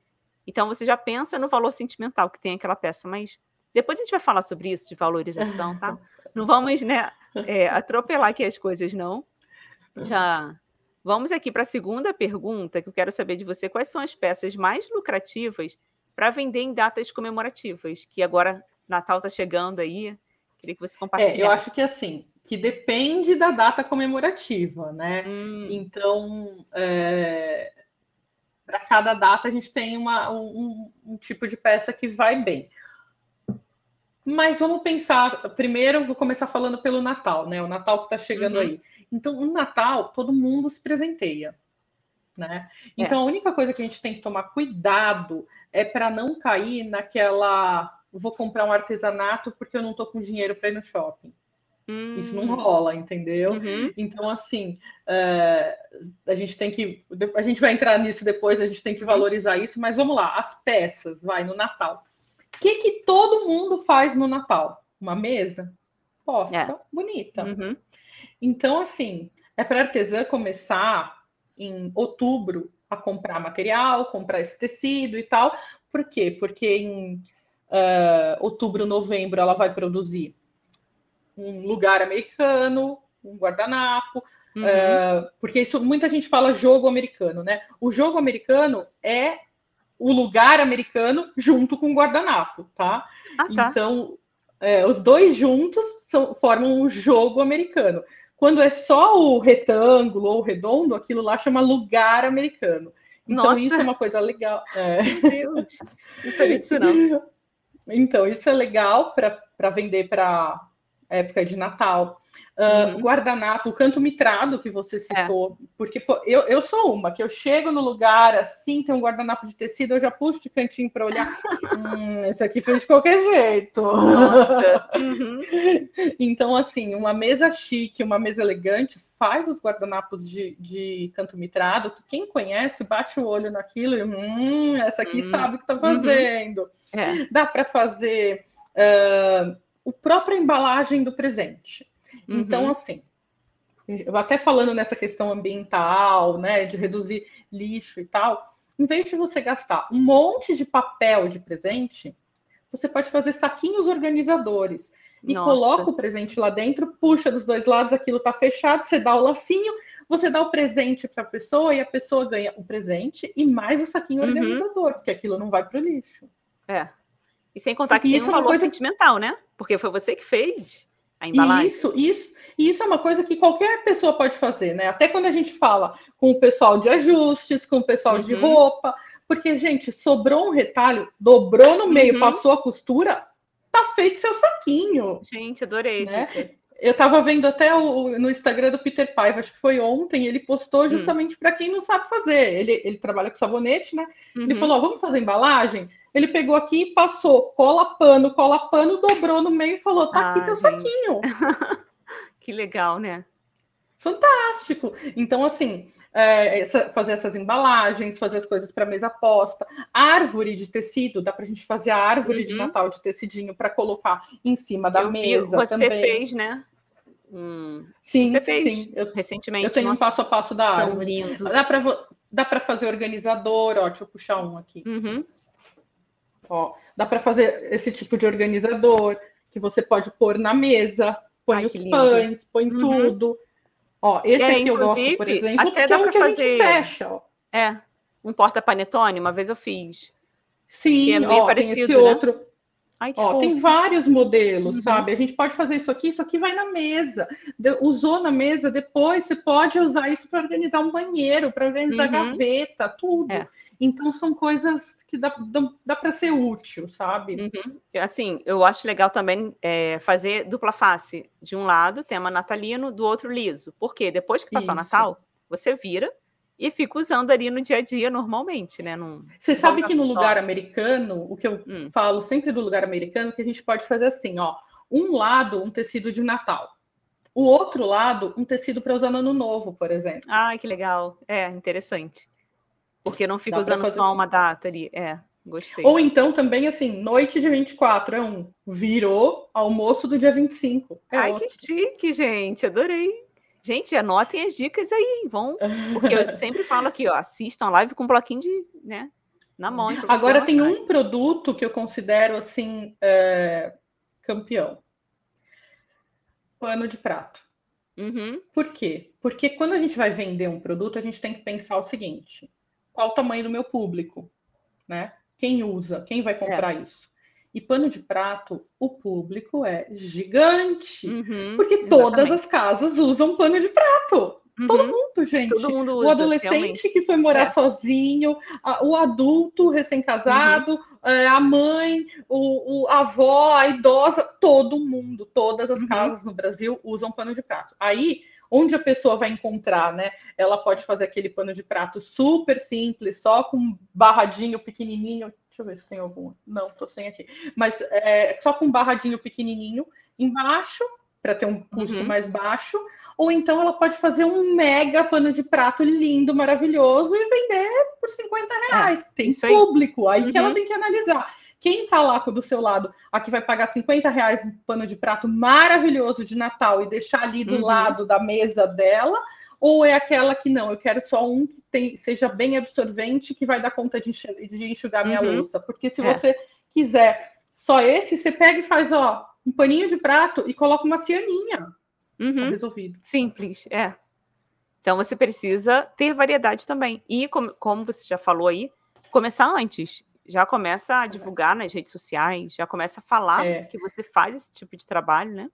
Então você já pensa no valor sentimental que tem aquela peça, mas depois a gente vai falar sobre isso, de valorização, tá? Não vamos, né, é, atropelar aqui as coisas, não. Já vamos aqui para a segunda pergunta, que eu quero saber de você: quais são as peças mais lucrativas para vender em datas comemorativas? Que agora Natal está chegando aí. Queria que você compartilhe. É, eu acho que assim, que depende da data comemorativa, né? Hum. Então, é, para cada data a gente tem uma, um, um, tipo de peça que vai bem. Mas vamos pensar, primeiro vou começar falando pelo Natal, né? O Natal que está chegando uhum. aí. Então, no Natal, todo mundo se presenteia, né? Então, é. a única coisa que a gente tem que tomar cuidado é para não cair naquela vou comprar um artesanato porque eu não estou com dinheiro para ir no shopping. Hum. Isso não hum. rola, entendeu? Uhum. Então, assim, é, a gente tem que. A gente vai entrar nisso depois, a gente tem que valorizar isso, mas vamos lá, as peças, vai, no Natal. O que, que todo mundo faz no Natal? Uma mesa? Posta, é. bonita. Uhum. Então, assim, é para artesã começar em outubro a comprar material, comprar esse tecido e tal. Por quê? Porque em uh, outubro, novembro, ela vai produzir um lugar americano, um guardanapo, uhum. uh, porque isso muita gente fala jogo americano, né? O jogo americano é o lugar americano junto com o guardanapo, tá? Ah, tá. Então, é, os dois juntos são, formam um jogo americano. Quando é só o retângulo ou o redondo, aquilo lá chama lugar americano. Então, Nossa. isso é uma coisa legal. É. Meu Deus, sabia disso não. Então, isso é legal para vender para época de Natal. Uh, uhum. Guardanapo, o canto mitrado que você é. citou, é. porque pô, eu, eu sou uma que eu chego no lugar assim, tem um guardanapo de tecido, eu já puxo de cantinho para olhar. hum, esse aqui fez de qualquer jeito. Uhum. então, assim, uma mesa chique, uma mesa elegante, faz os guardanapos de, de canto mitrado, que quem conhece bate o olho naquilo e hum, essa aqui uhum. sabe o que está fazendo. É. Dá para fazer. Uh, a própria embalagem do presente. Então, uhum. Então, assim, eu até falando nessa questão ambiental, né, de reduzir lixo e tal, em vez de você gastar um monte de papel de presente, você pode fazer saquinhos organizadores e Nossa. coloca o presente lá dentro, puxa dos dois lados, aquilo está fechado, você dá o lacinho, você dá o presente para a pessoa e a pessoa ganha o presente e mais o saquinho uhum. organizador, porque aquilo não vai para o lixo. É. E sem contar que e tem um é valor coisa... sentimental, né? Porque foi você que fez. A embalagem. Isso, isso, isso é uma coisa que qualquer pessoa pode fazer, né? Até quando a gente fala com o pessoal de ajustes, com o pessoal uhum. de roupa, porque, gente, sobrou um retalho, dobrou no meio, uhum. passou a costura, tá feito seu saquinho. Gente, adorei. Né? Eu estava vendo até o, no Instagram do Peter Paiva, acho que foi ontem, ele postou hum. justamente hum. para quem não sabe fazer. Ele, ele trabalha com sabonete, né? Uhum. Ele falou: vamos fazer embalagem? Ele pegou aqui e passou cola pano, cola pano, dobrou no meio e falou: tá ah, aqui teu gente. saquinho. que legal, né? Fantástico! Então, assim, é, essa, fazer essas embalagens, fazer as coisas para mesa posta, árvore de tecido, dá para a gente fazer a árvore uhum. de Natal de tecidinho para colocar em cima da eu mesa. Vi, você também. fez, né? Hum. Sim, você fez sim. Eu, recentemente. Eu tenho nossa, um passo a passo da árvore. Lindo. Dá para dá para fazer organizador, ó, deixa eu puxar um aqui. Uhum. Ó, dá para fazer esse tipo de organizador que você pode pôr na mesa, põe Ai, os pães, põe uhum. tudo. Ó, esse é, aqui eu gosto, por exemplo, até dá é que fazer... a gente fecha, ó. É, um porta-panetone, uma vez eu fiz. Sim, é meio ó, parecido, tem esse né? outro. Ai, ó, tem vários modelos, uhum. sabe? A gente pode fazer isso aqui, isso aqui vai na mesa. De, usou na mesa, depois você pode usar isso para organizar um banheiro, para organizar uhum. gaveta, tudo. É. Então são coisas que dá, dá, dá para ser útil, sabe? Uhum. Assim, eu acho legal também é, fazer dupla face. De um lado, tema natalino, do outro liso. Porque depois que passar o Natal, você vira e fica usando ali no dia a dia normalmente, né? Num, você sabe que no só. lugar americano, o que eu hum. falo sempre do lugar americano, que a gente pode fazer assim, ó. Um lado, um tecido de Natal. O outro lado, um tecido para usar no ano novo, por exemplo. Ah, que legal. É, interessante. Porque não fica Dá usando só assim. uma data ali. É, gostei. Ou então também, assim, noite de 24 é um. Virou almoço do dia 25. É Ai, outro. que chique, gente. Adorei. Gente, anotem as dicas aí, vão. Porque eu sempre falo aqui, ó, assistam a live com um bloquinho de, né, na mão. Agora tem um produto que eu considero, assim, é, campeão. Pano de prato. Uhum. Por quê? Porque quando a gente vai vender um produto, a gente tem que pensar o seguinte: qual o tamanho do meu público, né? Quem usa, quem vai comprar é. isso? E pano de prato, o público é gigante, uhum, porque exatamente. todas as casas usam pano de prato. Uhum. Todo mundo, gente. Todo mundo usa, o adolescente realmente. que foi morar é. sozinho, a, o adulto recém-casado, uhum. é, a mãe, o, o, a avó, a idosa, todo mundo, todas as uhum. casas no Brasil usam pano de prato. Aí onde a pessoa vai encontrar, né? Ela pode fazer aquele pano de prato super simples, só com barradinho pequenininho. Deixa eu ver se tem algum. Não, tô sem aqui. Mas é, só com barradinho pequenininho embaixo, para ter um custo uhum. mais baixo. Ou então ela pode fazer um mega pano de prato lindo, maravilhoso e vender por 50 reais. É, tem público, aí, aí uhum. que ela uhum. tem que analisar. Quem está lá do seu lado, aqui vai pagar 50 reais no pano de prato maravilhoso de Natal e deixar ali do uhum. lado da mesa dela, ou é aquela que não, eu quero só um que tem, seja bem absorvente, que vai dar conta de, de enxugar minha uhum. louça. Porque se é. você quiser só esse, você pega e faz, ó, um paninho de prato e coloca uma cianinha. Uhum. Tá resolvido. Simples, é. Então você precisa ter variedade também. E como, como você já falou aí, começar antes já começa a divulgar nas redes sociais, já começa a falar é. que você faz esse tipo de trabalho, né?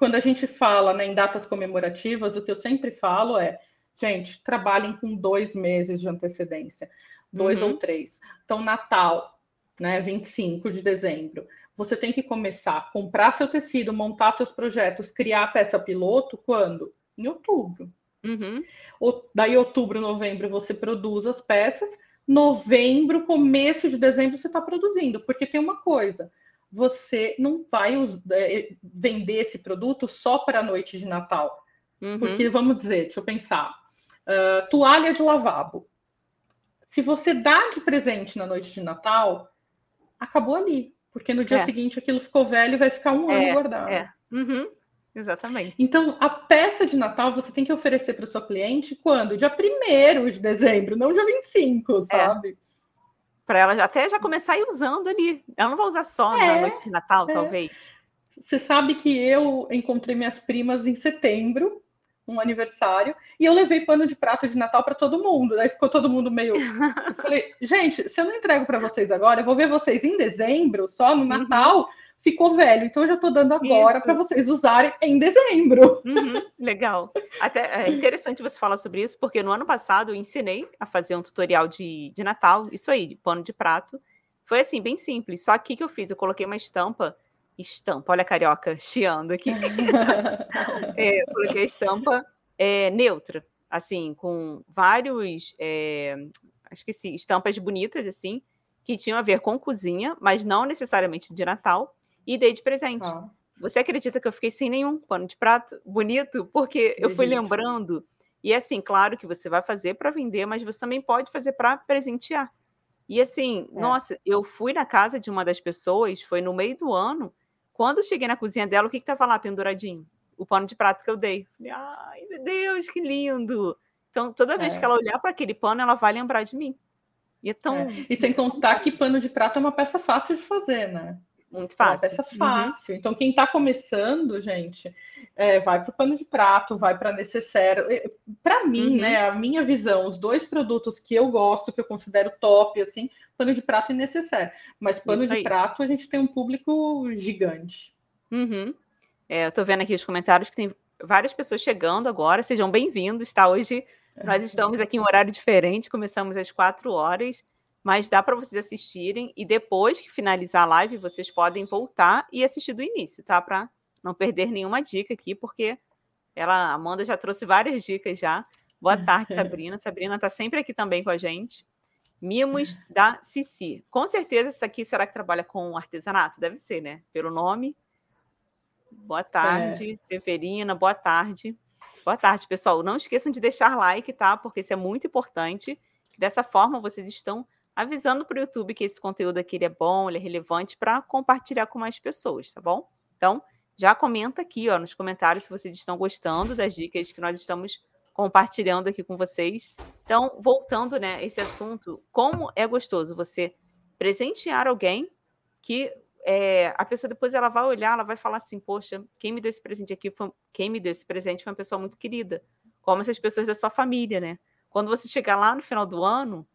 Quando a gente fala né, em datas comemorativas, o que eu sempre falo é, gente, trabalhem com dois meses de antecedência, dois uhum. ou três. Então, Natal, né, 25 de dezembro, você tem que começar a comprar seu tecido, montar seus projetos, criar a peça piloto quando? Em outubro. Uhum. Daí, outubro, novembro, você produz as peças novembro, começo de dezembro, você está produzindo, porque tem uma coisa: você não vai é, vender esse produto só para a noite de Natal. Uhum. Porque, vamos dizer, deixa eu pensar: uh, toalha de lavabo. Se você dá de presente na noite de Natal, acabou ali. Porque no dia é. seguinte aquilo ficou velho e vai ficar um ano é, guardado. É. Uhum. Exatamente. Então, a peça de Natal você tem que oferecer para o seu cliente quando? Dia 1 de dezembro, não dia 25, é. sabe? É. Para ela já, até já começar a ir usando ali. Ela não vai usar só é, na noite de Natal, é. talvez. Você sabe que eu encontrei minhas primas em setembro, um aniversário, e eu levei pano de prato de Natal para todo mundo. Daí ficou todo mundo meio. Eu falei, gente, se eu não entrego para vocês agora, eu vou ver vocês em dezembro, só no uhum. Natal. Uhum ficou velho. Então eu já estou dando agora para vocês usarem em dezembro. Uhum, legal. Até é interessante você falar sobre isso, porque no ano passado eu ensinei a fazer um tutorial de, de Natal, isso aí, de pano de prato. Foi assim, bem simples. Só que que eu fiz? Eu coloquei uma estampa. Estampa, olha a carioca chiando aqui. é, coloquei a estampa é, neutra, assim, com vários. É, acho que sim, estampas bonitas, assim, que tinham a ver com cozinha, mas não necessariamente de Natal, e dei de presente. Ah. Você acredita que eu fiquei sem nenhum pano de prato bonito? Porque eu fui lembrando. E assim, claro que você vai fazer para vender, mas você também pode fazer para presentear. E assim, é. nossa, eu fui na casa de uma das pessoas, foi no meio do ano. Quando cheguei na cozinha dela, o que estava lá penduradinho? O pano de prato que eu dei. Falei, ai, meu Deus, que lindo! Então, toda vez é. que ela olhar para aquele pano, ela vai lembrar de mim. E, é tão... É. e sem contar que pano de prato é uma peça fácil de fazer, né? Muito fácil. É uma peça fácil. Uhum. Então, quem está começando, gente, é, vai para o pano de prato, vai para necessário. Para mim, uhum. né, a minha visão, os dois produtos que eu gosto, que eu considero top, assim, pano de prato e necessário. Mas pano de prato, a gente tem um público gigante. Uhum. É, eu estou vendo aqui os comentários que tem várias pessoas chegando agora. Sejam bem-vindos, tá? Hoje nós estamos aqui em um horário diferente, começamos às quatro horas mas dá para vocês assistirem e depois que finalizar a live, vocês podem voltar e assistir do início, tá? Para não perder nenhuma dica aqui, porque ela, a Amanda já trouxe várias dicas já. Boa tarde, Sabrina. Sabrina está sempre aqui também com a gente. Mimos da Cici. Com certeza isso aqui será que trabalha com artesanato? Deve ser, né? Pelo nome. Boa tarde, é. Severina. Boa tarde. Boa tarde, pessoal. Não esqueçam de deixar like, tá? Porque isso é muito importante. Dessa forma, vocês estão avisando para o YouTube que esse conteúdo aqui é bom, ele é relevante para compartilhar com mais pessoas, tá bom? Então, já comenta aqui, ó, nos comentários se vocês estão gostando das dicas que nós estamos compartilhando aqui com vocês. Então, voltando, né, esse assunto, como é gostoso você presentear alguém que é, a pessoa depois ela vai olhar, ela vai falar assim, poxa, quem me deu esse presente aqui, foi, quem me deu esse presente foi uma pessoa muito querida, como essas pessoas da sua família, né? Quando você chegar lá no final do ano,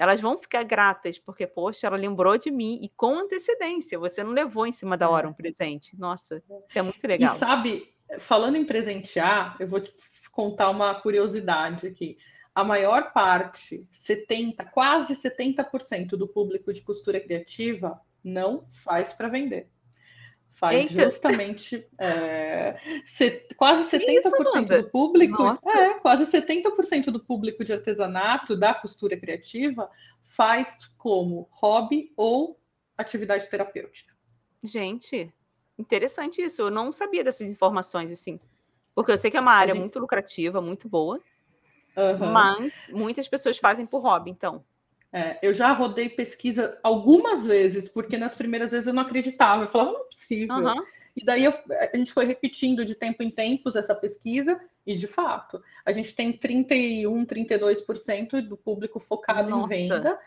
elas vão ficar gratas, porque, poxa, ela lembrou de mim e com antecedência. Você não levou em cima da hora é. um presente. Nossa, isso é muito legal. E sabe, falando em presentear, eu vou te contar uma curiosidade aqui. A maior parte, 70, quase 70% do público de costura criativa não faz para vender faz Eita. justamente é, se, quase 70% Isso, do público, é, quase 70% do público de artesanato da costura criativa faz como hobby ou atividade terapêutica. Gente, interessante isso. Eu não sabia dessas informações assim. Porque eu sei que é uma área gente... muito lucrativa, muito boa. Uhum. Mas muitas pessoas fazem por hobby, então. É, eu já rodei pesquisa algumas vezes, porque nas primeiras vezes eu não acreditava. Eu falava, não é possível. Uhum. E daí eu, a gente foi repetindo de tempo em tempos essa pesquisa, e de fato, a gente tem 31, 32% do público focado Nossa. em venda,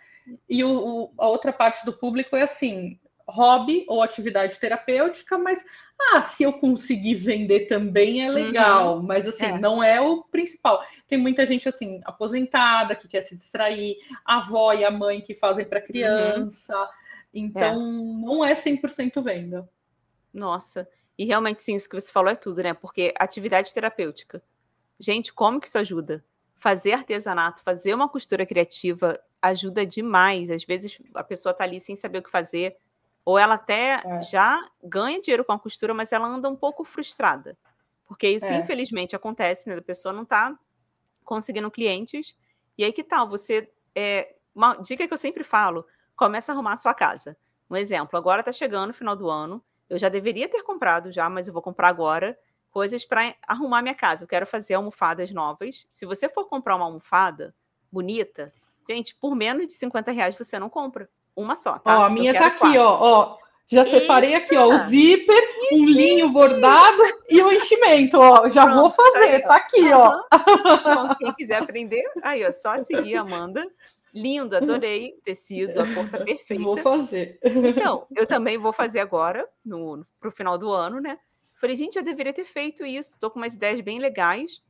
e o, o, a outra parte do público é assim: hobby ou atividade terapêutica, mas ah, se eu conseguir vender também é legal, uhum. mas assim, é. não é o principal. Tem muita gente assim, aposentada, que quer se distrair, a avó e a mãe que fazem para criança. Uhum. Então, é. não é 100% venda. Nossa, e realmente sim, isso que você falou é tudo, né? Porque atividade terapêutica. Gente, como que isso ajuda? Fazer artesanato, fazer uma costura criativa ajuda demais. Às vezes a pessoa está ali sem saber o que fazer, ou ela até é. já ganha dinheiro com a costura, mas ela anda um pouco frustrada. Porque isso, é. infelizmente, acontece, né? A pessoa não está conseguindo clientes. E aí que tal? Você. É, uma dica que eu sempre falo: começa a arrumar a sua casa. Um exemplo, agora está chegando o final do ano. Eu já deveria ter comprado já, mas eu vou comprar agora coisas para arrumar minha casa. Eu quero fazer almofadas novas. Se você for comprar uma almofada bonita, gente, por menos de 50 reais você não compra. Uma só, tá? Ó, a minha tá aqui, quatro. ó, ó. Já Eita. separei aqui, ó, o zíper, um linho bordado e o enchimento, ó. Já Pronto, vou fazer, tá, tá aqui, ó. Então, quem quiser aprender, aí, ó, só seguir, Amanda. Lindo, adorei tecido, a cor tá perfeita. Vou fazer. Então, eu também vou fazer agora, no, pro final do ano, né? Falei, gente, já deveria ter feito isso. Tô com umas ideias bem legais.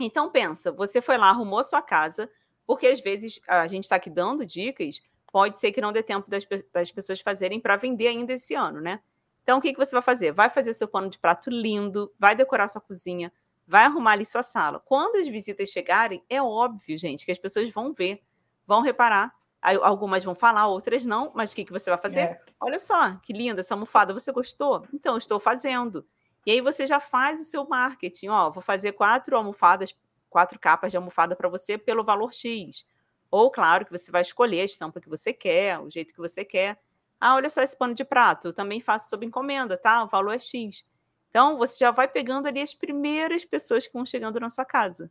Então, pensa, você foi lá, arrumou sua casa, porque às vezes a gente está aqui dando dicas pode ser que não dê tempo das, das pessoas fazerem para vender ainda esse ano, né? Então, o que, que você vai fazer? Vai fazer o seu pano de prato lindo, vai decorar sua cozinha, vai arrumar ali sua sala. Quando as visitas chegarem, é óbvio, gente, que as pessoas vão ver, vão reparar. Algumas vão falar, outras não, mas o que, que você vai fazer? É. Olha só, que linda essa almofada, você gostou? Então, estou fazendo. E aí você já faz o seu marketing. Ó, vou fazer quatro almofadas, quatro capas de almofada para você pelo valor X. Ou, claro, que você vai escolher a estampa que você quer, o jeito que você quer. Ah, olha só esse pano de prato, eu também faço sob encomenda, tá? O valor é X. Então, você já vai pegando ali as primeiras pessoas que vão chegando na sua casa.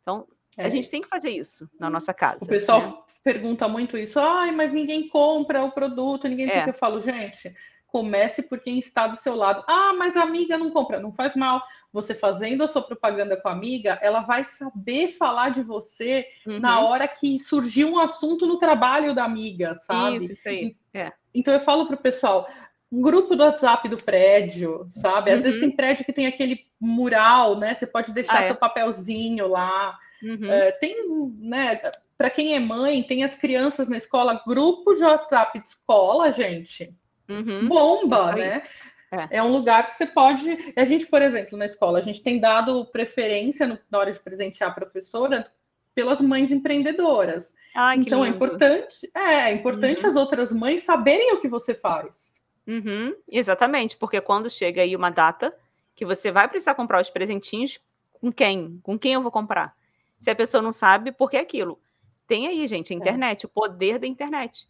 Então, é. a gente tem que fazer isso na nossa casa. O pessoal né? pergunta muito isso. Ai, mas ninguém compra o produto, ninguém é. Eu falo, gente, comece por quem está do seu lado. Ah, mas a amiga não compra. Não faz mal. Você fazendo a sua propaganda com a amiga, ela vai saber falar de você uhum. na hora que surgiu um assunto no trabalho da amiga, sabe? Isso, isso aí. É. Então eu falo pro pessoal, grupo do WhatsApp do prédio, sabe? Às uhum. vezes tem prédio que tem aquele mural, né? Você pode deixar ah, é? seu papelzinho lá. Uhum. É, tem, né? Para quem é mãe, tem as crianças na escola, grupo de WhatsApp de escola, gente. Uhum. Bomba, né? É. é. um lugar que você pode. A gente, por exemplo, na escola, a gente tem dado preferência no, na hora de presentear a professora pelas mães empreendedoras. Ai, então é importante, é, é importante uhum. as outras mães saberem o que você faz. Uhum, exatamente, porque quando chega aí uma data que você vai precisar comprar os presentinhos, com quem? Com quem eu vou comprar? Se a pessoa não sabe, por que aquilo? Tem aí, gente, a é. internet, é. o poder da internet.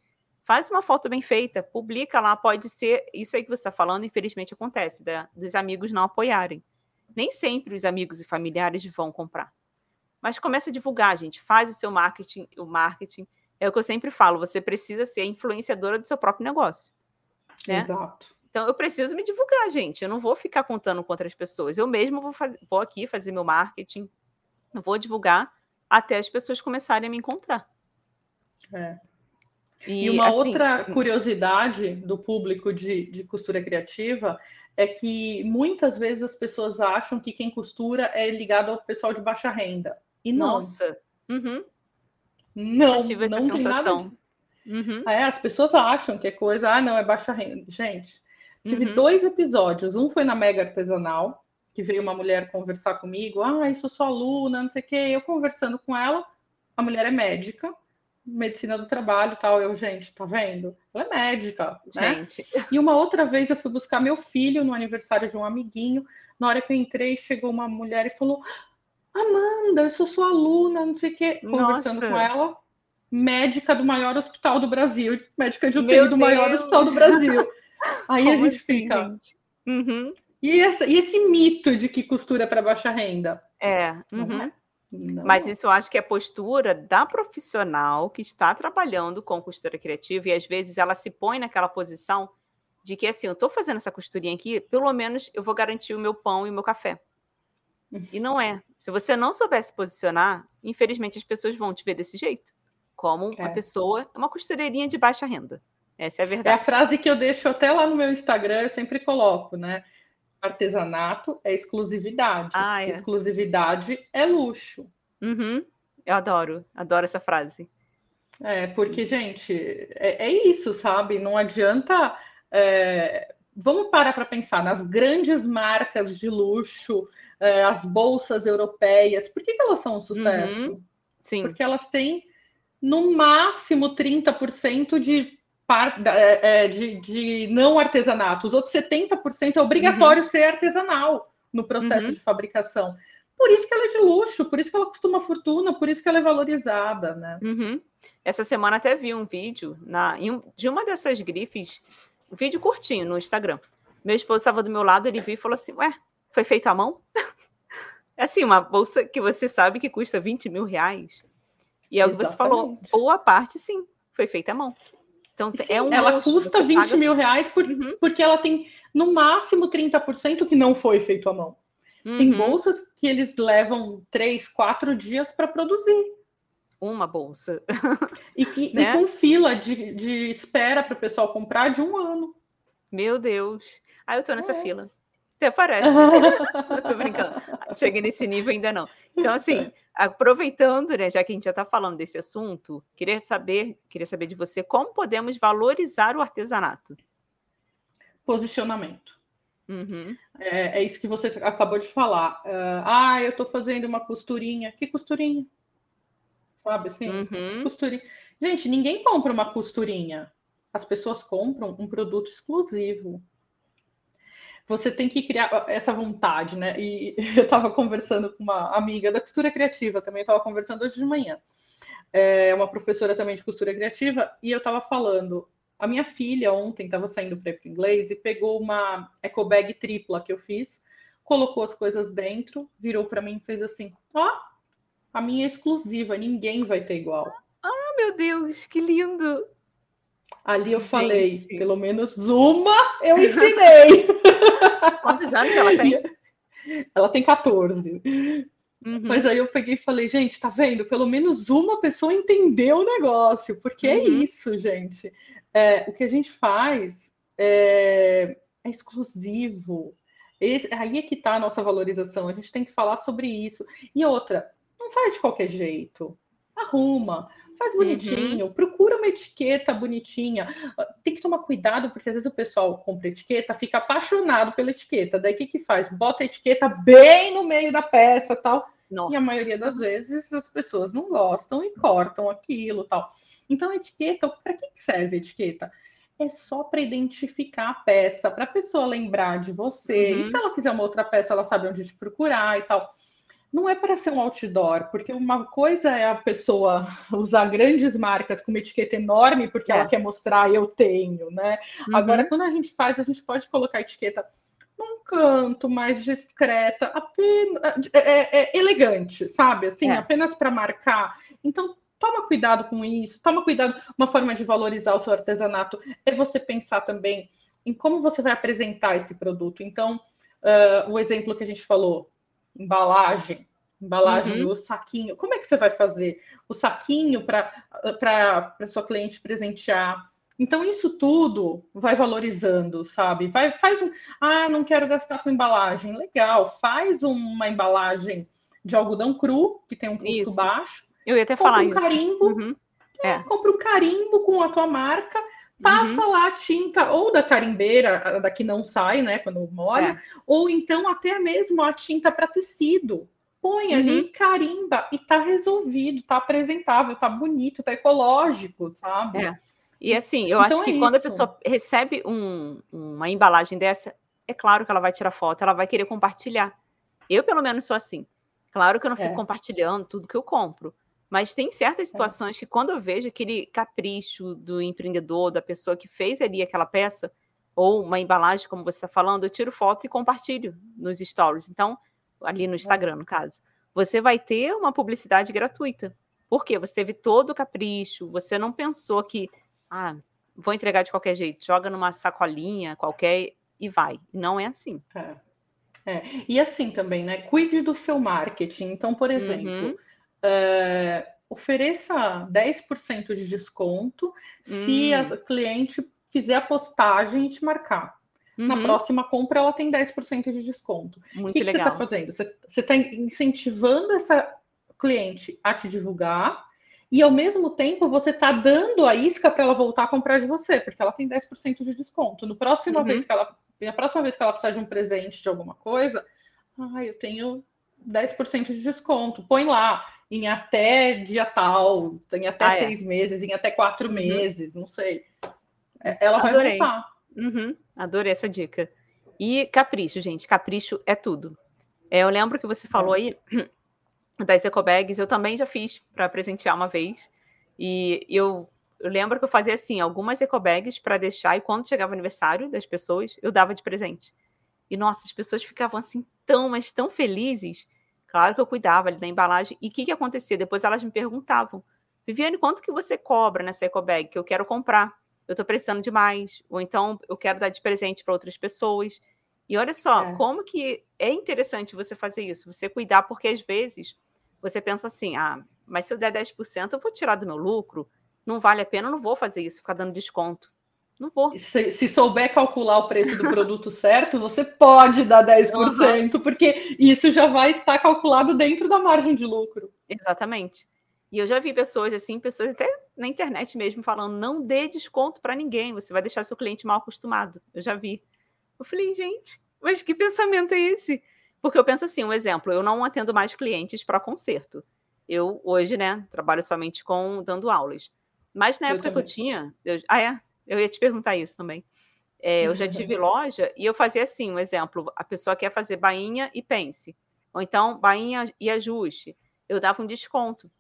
Faz uma foto bem feita, publica lá, pode ser. Isso aí que você está falando, infelizmente, acontece, da, dos amigos não apoiarem. Nem sempre os amigos e familiares vão comprar. Mas começa a divulgar, gente. Faz o seu marketing. O marketing é o que eu sempre falo: você precisa ser a influenciadora do seu próprio negócio. Né? Exato. Então eu preciso me divulgar, gente. Eu não vou ficar contando com outras pessoas. Eu mesmo vou, fazer, vou aqui fazer meu marketing, vou divulgar até as pessoas começarem a me encontrar. É. E, e uma assim, outra curiosidade do público de, de costura criativa é que muitas vezes as pessoas acham que quem costura é ligado ao pessoal de baixa renda. E não. Nossa. Uhum. Não, não tem nada. De... Uhum. É, as pessoas acham que é coisa, ah, não, é baixa renda. Gente, tive uhum. dois episódios. Um foi na Mega Artesanal, que veio uma mulher conversar comigo. Ah, isso sou aluna, não sei o quê. Eu conversando com ela, a mulher é médica medicina do trabalho tal. Eu, gente, tá vendo? Ela é médica, né? Gente. E uma outra vez eu fui buscar meu filho no aniversário de um amiguinho. Na hora que eu entrei, chegou uma mulher e falou: Amanda, eu sou sua aluna, não sei o quê. Conversando Nossa. com ela, médica do maior hospital do Brasil, médica de UTI do maior hospital do Brasil. Aí Como a gente assim, fica. Gente? Uhum. E, essa, e esse mito de que costura para baixa renda? É. Uhum. é? Não. Mas isso eu acho que é postura da profissional que está trabalhando com costura criativa e às vezes ela se põe naquela posição de que assim, eu estou fazendo essa costurinha aqui, pelo menos eu vou garantir o meu pão e o meu café. E não é. Se você não souber se posicionar, infelizmente as pessoas vão te ver desse jeito, como é. uma pessoa, uma costureirinha de baixa renda. Essa é a verdade. É a frase que eu deixo até lá no meu Instagram, eu sempre coloco, né? Artesanato é exclusividade. Ah, é. Exclusividade é luxo. Uhum. Eu adoro, adoro essa frase. É, porque, gente, é, é isso, sabe? Não adianta. É... Vamos parar para pensar nas grandes marcas de luxo, é, as bolsas europeias. Por que, que elas são um sucesso? Uhum. Sim. Porque elas têm no máximo 30% de é, é, de, de, não artesanato. Os outros 70% é obrigatório uhum. ser artesanal no processo uhum. de fabricação. Por isso que ela é de luxo, por isso que ela custa uma fortuna, por isso que ela é valorizada, né? Uhum. Essa semana até vi um vídeo na, de uma dessas grifes, um vídeo curtinho no Instagram. Meu esposo estava do meu lado, ele viu e falou assim: Ué, foi feito à mão? é assim, uma bolsa que você sabe que custa 20 mil reais. E é o que você falou, boa parte sim, foi feita à mão. Então, Sim, é um ela luxo, custa 20 paga... mil reais por, uhum. porque ela tem no máximo 30% que não foi feito à mão. Uhum. Tem bolsas que eles levam três, quatro dias para produzir. Uma bolsa. E, que, né? e com fila de, de espera para o pessoal comprar de um ano. Meu Deus. Ah, eu tô nessa é. fila. Até parece. tô brincando. Cheguei nesse nível ainda não. Então, assim, aproveitando, né, já que a gente já está falando desse assunto, queria saber, queria saber de você como podemos valorizar o artesanato. posicionamento. Uhum. É, é, isso que você acabou de falar. Uh, ah, eu estou fazendo uma costurinha. Que costurinha? Sabe assim? Uhum. Costurinha. Gente, ninguém compra uma costurinha. As pessoas compram um produto exclusivo. Você tem que criar essa vontade, né? E eu estava conversando com uma amiga da costura criativa também, estava conversando hoje de manhã. É uma professora também de costura criativa, e eu estava falando, a minha filha ontem estava saindo para ir para inglês e pegou uma eco bag tripla que eu fiz, colocou as coisas dentro, virou para mim e fez assim: ó, oh, a minha é exclusiva, ninguém vai ter igual. Ah, meu Deus, que lindo! Ali eu Gente. falei, pelo menos uma eu ensinei. Quantos anos ela tem? Ela tem 14. Uhum. Mas aí eu peguei e falei, gente, tá vendo? Pelo menos uma pessoa entendeu o negócio, porque é uhum. é isso, gente é, o que a gente faz é, é exclusivo. Esse, aí é que está a nossa valorização. A gente tem que falar sobre isso. E outra, não faz de qualquer jeito. Arruma, faz uhum. bonitinho, uhum. procura uma etiqueta bonitinha. Tem que tomar cuidado, porque às vezes o pessoal compra etiqueta, fica apaixonado pela etiqueta. Daí o que, que faz? Bota a etiqueta bem no meio da peça tal. Nossa. E a maioria das vezes as pessoas não gostam e cortam aquilo tal. Então, a etiqueta, para que serve a etiqueta? É só para identificar a peça, para a pessoa lembrar de você. Uhum. E se ela quiser uma outra peça, ela sabe onde te procurar e tal. Não é para ser um outdoor, porque uma coisa é a pessoa usar grandes marcas com uma etiqueta enorme porque é. ela quer mostrar eu tenho, né? Uhum. Agora, quando a gente faz, a gente pode colocar a etiqueta num canto mais discreta, apenas é, é, é elegante, sabe? Assim, é. apenas para marcar. Então, toma cuidado com isso, toma cuidado. Uma forma de valorizar o seu artesanato é você pensar também em como você vai apresentar esse produto. Então, uh, o exemplo que a gente falou, embalagem, embalagem uhum. o saquinho. Como é que você vai fazer o saquinho para sua cliente presentear? Então, isso tudo vai valorizando, sabe? Vai, faz um. Ah, não quero gastar com embalagem. Legal, faz uma embalagem de algodão cru, que tem um custo isso. baixo, eu ia até falar um isso. carimbo, uhum. é, é. compra um carimbo com a tua marca, passa uhum. lá a tinta ou da carimbeira, da que não sai, né, quando molha, é. ou então até mesmo a tinta para tecido. Põe uhum. ali, carimba e tá resolvido, tá apresentável, tá bonito, tá ecológico, sabe? É. E assim, eu então acho que é quando a pessoa recebe um, uma embalagem dessa, é claro que ela vai tirar foto, ela vai querer compartilhar. Eu, pelo menos, sou assim. Claro que eu não fico é. compartilhando tudo que eu compro. Mas tem certas é. situações que, quando eu vejo aquele capricho do empreendedor, da pessoa que fez ali aquela peça, ou uma embalagem, como você está falando, eu tiro foto e compartilho nos stories. Então, ali no é. Instagram, no caso, você vai ter uma publicidade gratuita. Por quê? Você teve todo o capricho, você não pensou que, ah, vou entregar de qualquer jeito, joga numa sacolinha qualquer e vai. Não é assim. É. É. E assim também, né? Cuide do seu marketing. Então, por exemplo, uhum é, ofereça 10% de desconto hum. se a cliente fizer a postagem e te marcar. Uhum. Na próxima compra, ela tem 10% de desconto. o que, que você está fazendo? Você está incentivando essa cliente a te divulgar e, ao mesmo tempo, você está dando a isca para ela voltar a comprar de você, porque ela tem 10% de desconto. No próxima uhum. vez que ela, na próxima vez que ela precisar de um presente de alguma coisa, ah, eu tenho 10% de desconto. Põe lá em até dia tal, em até ah, é. seis é. meses, em até quatro uhum. meses, não sei. É, ela vai Adorei. voltar. Uhum. Adorei essa dica. E capricho, gente, capricho é tudo. É, eu lembro que você falou é. aí das ecobags, eu também já fiz para presentear uma vez. E eu, eu lembro que eu fazia assim, algumas ecobags para deixar, e quando chegava o aniversário das pessoas, eu dava de presente. E nossa, as pessoas ficavam assim tão, mas tão felizes. Claro que eu cuidava ali da embalagem. E o que, que acontecia? Depois elas me perguntavam, Viviane, quanto que você cobra nessa ecobag que eu quero comprar? Eu estou precisando de mais. Ou então eu quero dar de presente para outras pessoas. E olha só, é. como que é interessante você fazer isso, você cuidar, porque às vezes você pensa assim, ah, mas se eu der 10%, eu vou tirar do meu lucro, não vale a pena, eu não vou fazer isso, ficar dando desconto. Não vou. Se, se, souber calcular o preço do produto certo, você pode dar 10%, uhum. porque isso já vai estar calculado dentro da margem de lucro. Exatamente. E eu já vi pessoas assim, pessoas até na internet mesmo, falando: não dê desconto para ninguém, você vai deixar seu cliente mal acostumado. Eu já vi. Eu falei, gente, mas que pensamento é esse? Porque eu penso assim, um exemplo, eu não atendo mais clientes para concerto. Eu hoje, né, trabalho somente com dando aulas. Mas na eu época também. que eu tinha, eu, ah é, eu ia te perguntar isso também. É, eu já tive loja e eu fazia assim, um exemplo, a pessoa quer fazer bainha e pense, ou então bainha e ajuste. Eu dava um desconto.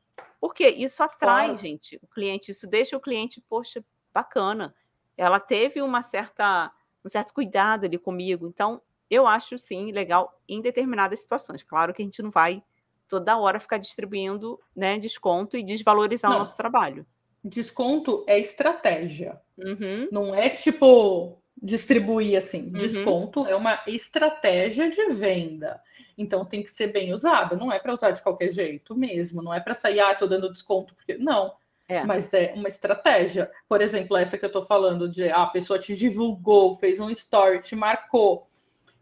Porque isso atrai, claro. gente, o cliente, isso deixa o cliente, poxa, bacana. Ela teve uma certa, um certo cuidado ali comigo. Então, eu acho sim legal em determinadas situações. Claro que a gente não vai toda hora ficar distribuindo né, desconto e desvalorizar não. o nosso trabalho. Desconto é estratégia. Uhum. Não é tipo distribuir assim. Uhum. Desconto é uma estratégia de venda. Então tem que ser bem usada. Não é para usar de qualquer jeito mesmo. Não é para sair, ah, estou dando desconto porque não. É. Mas é uma estratégia. Por exemplo, essa que eu estou falando de ah, a pessoa te divulgou, fez um story, te marcou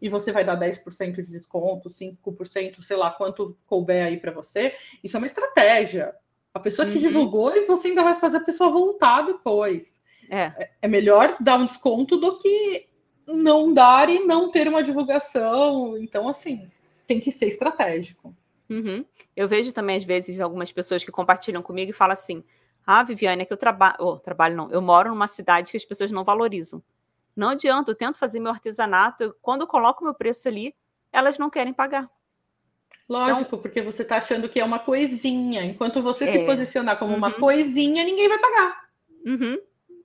e você vai dar 10% de desconto, 5%, sei lá quanto couber aí para você. Isso é uma estratégia. A pessoa uhum. te divulgou e você ainda vai fazer a pessoa voltar depois. É. é. é melhor dar um desconto do que não dar e não ter uma divulgação. Então, assim, tem que ser estratégico. Uhum. Eu vejo também, às vezes, algumas pessoas que compartilham comigo e falam assim: Ah, Viviane, é que eu trabalho. Oh, trabalho não, eu moro numa cidade que as pessoas não valorizam. Não adianta, eu tento fazer meu artesanato, quando eu coloco meu preço ali, elas não querem pagar. Lógico, então, porque você está achando que é uma coisinha. Enquanto você é. se posicionar como uhum. uma coisinha, ninguém vai pagar. Uhum.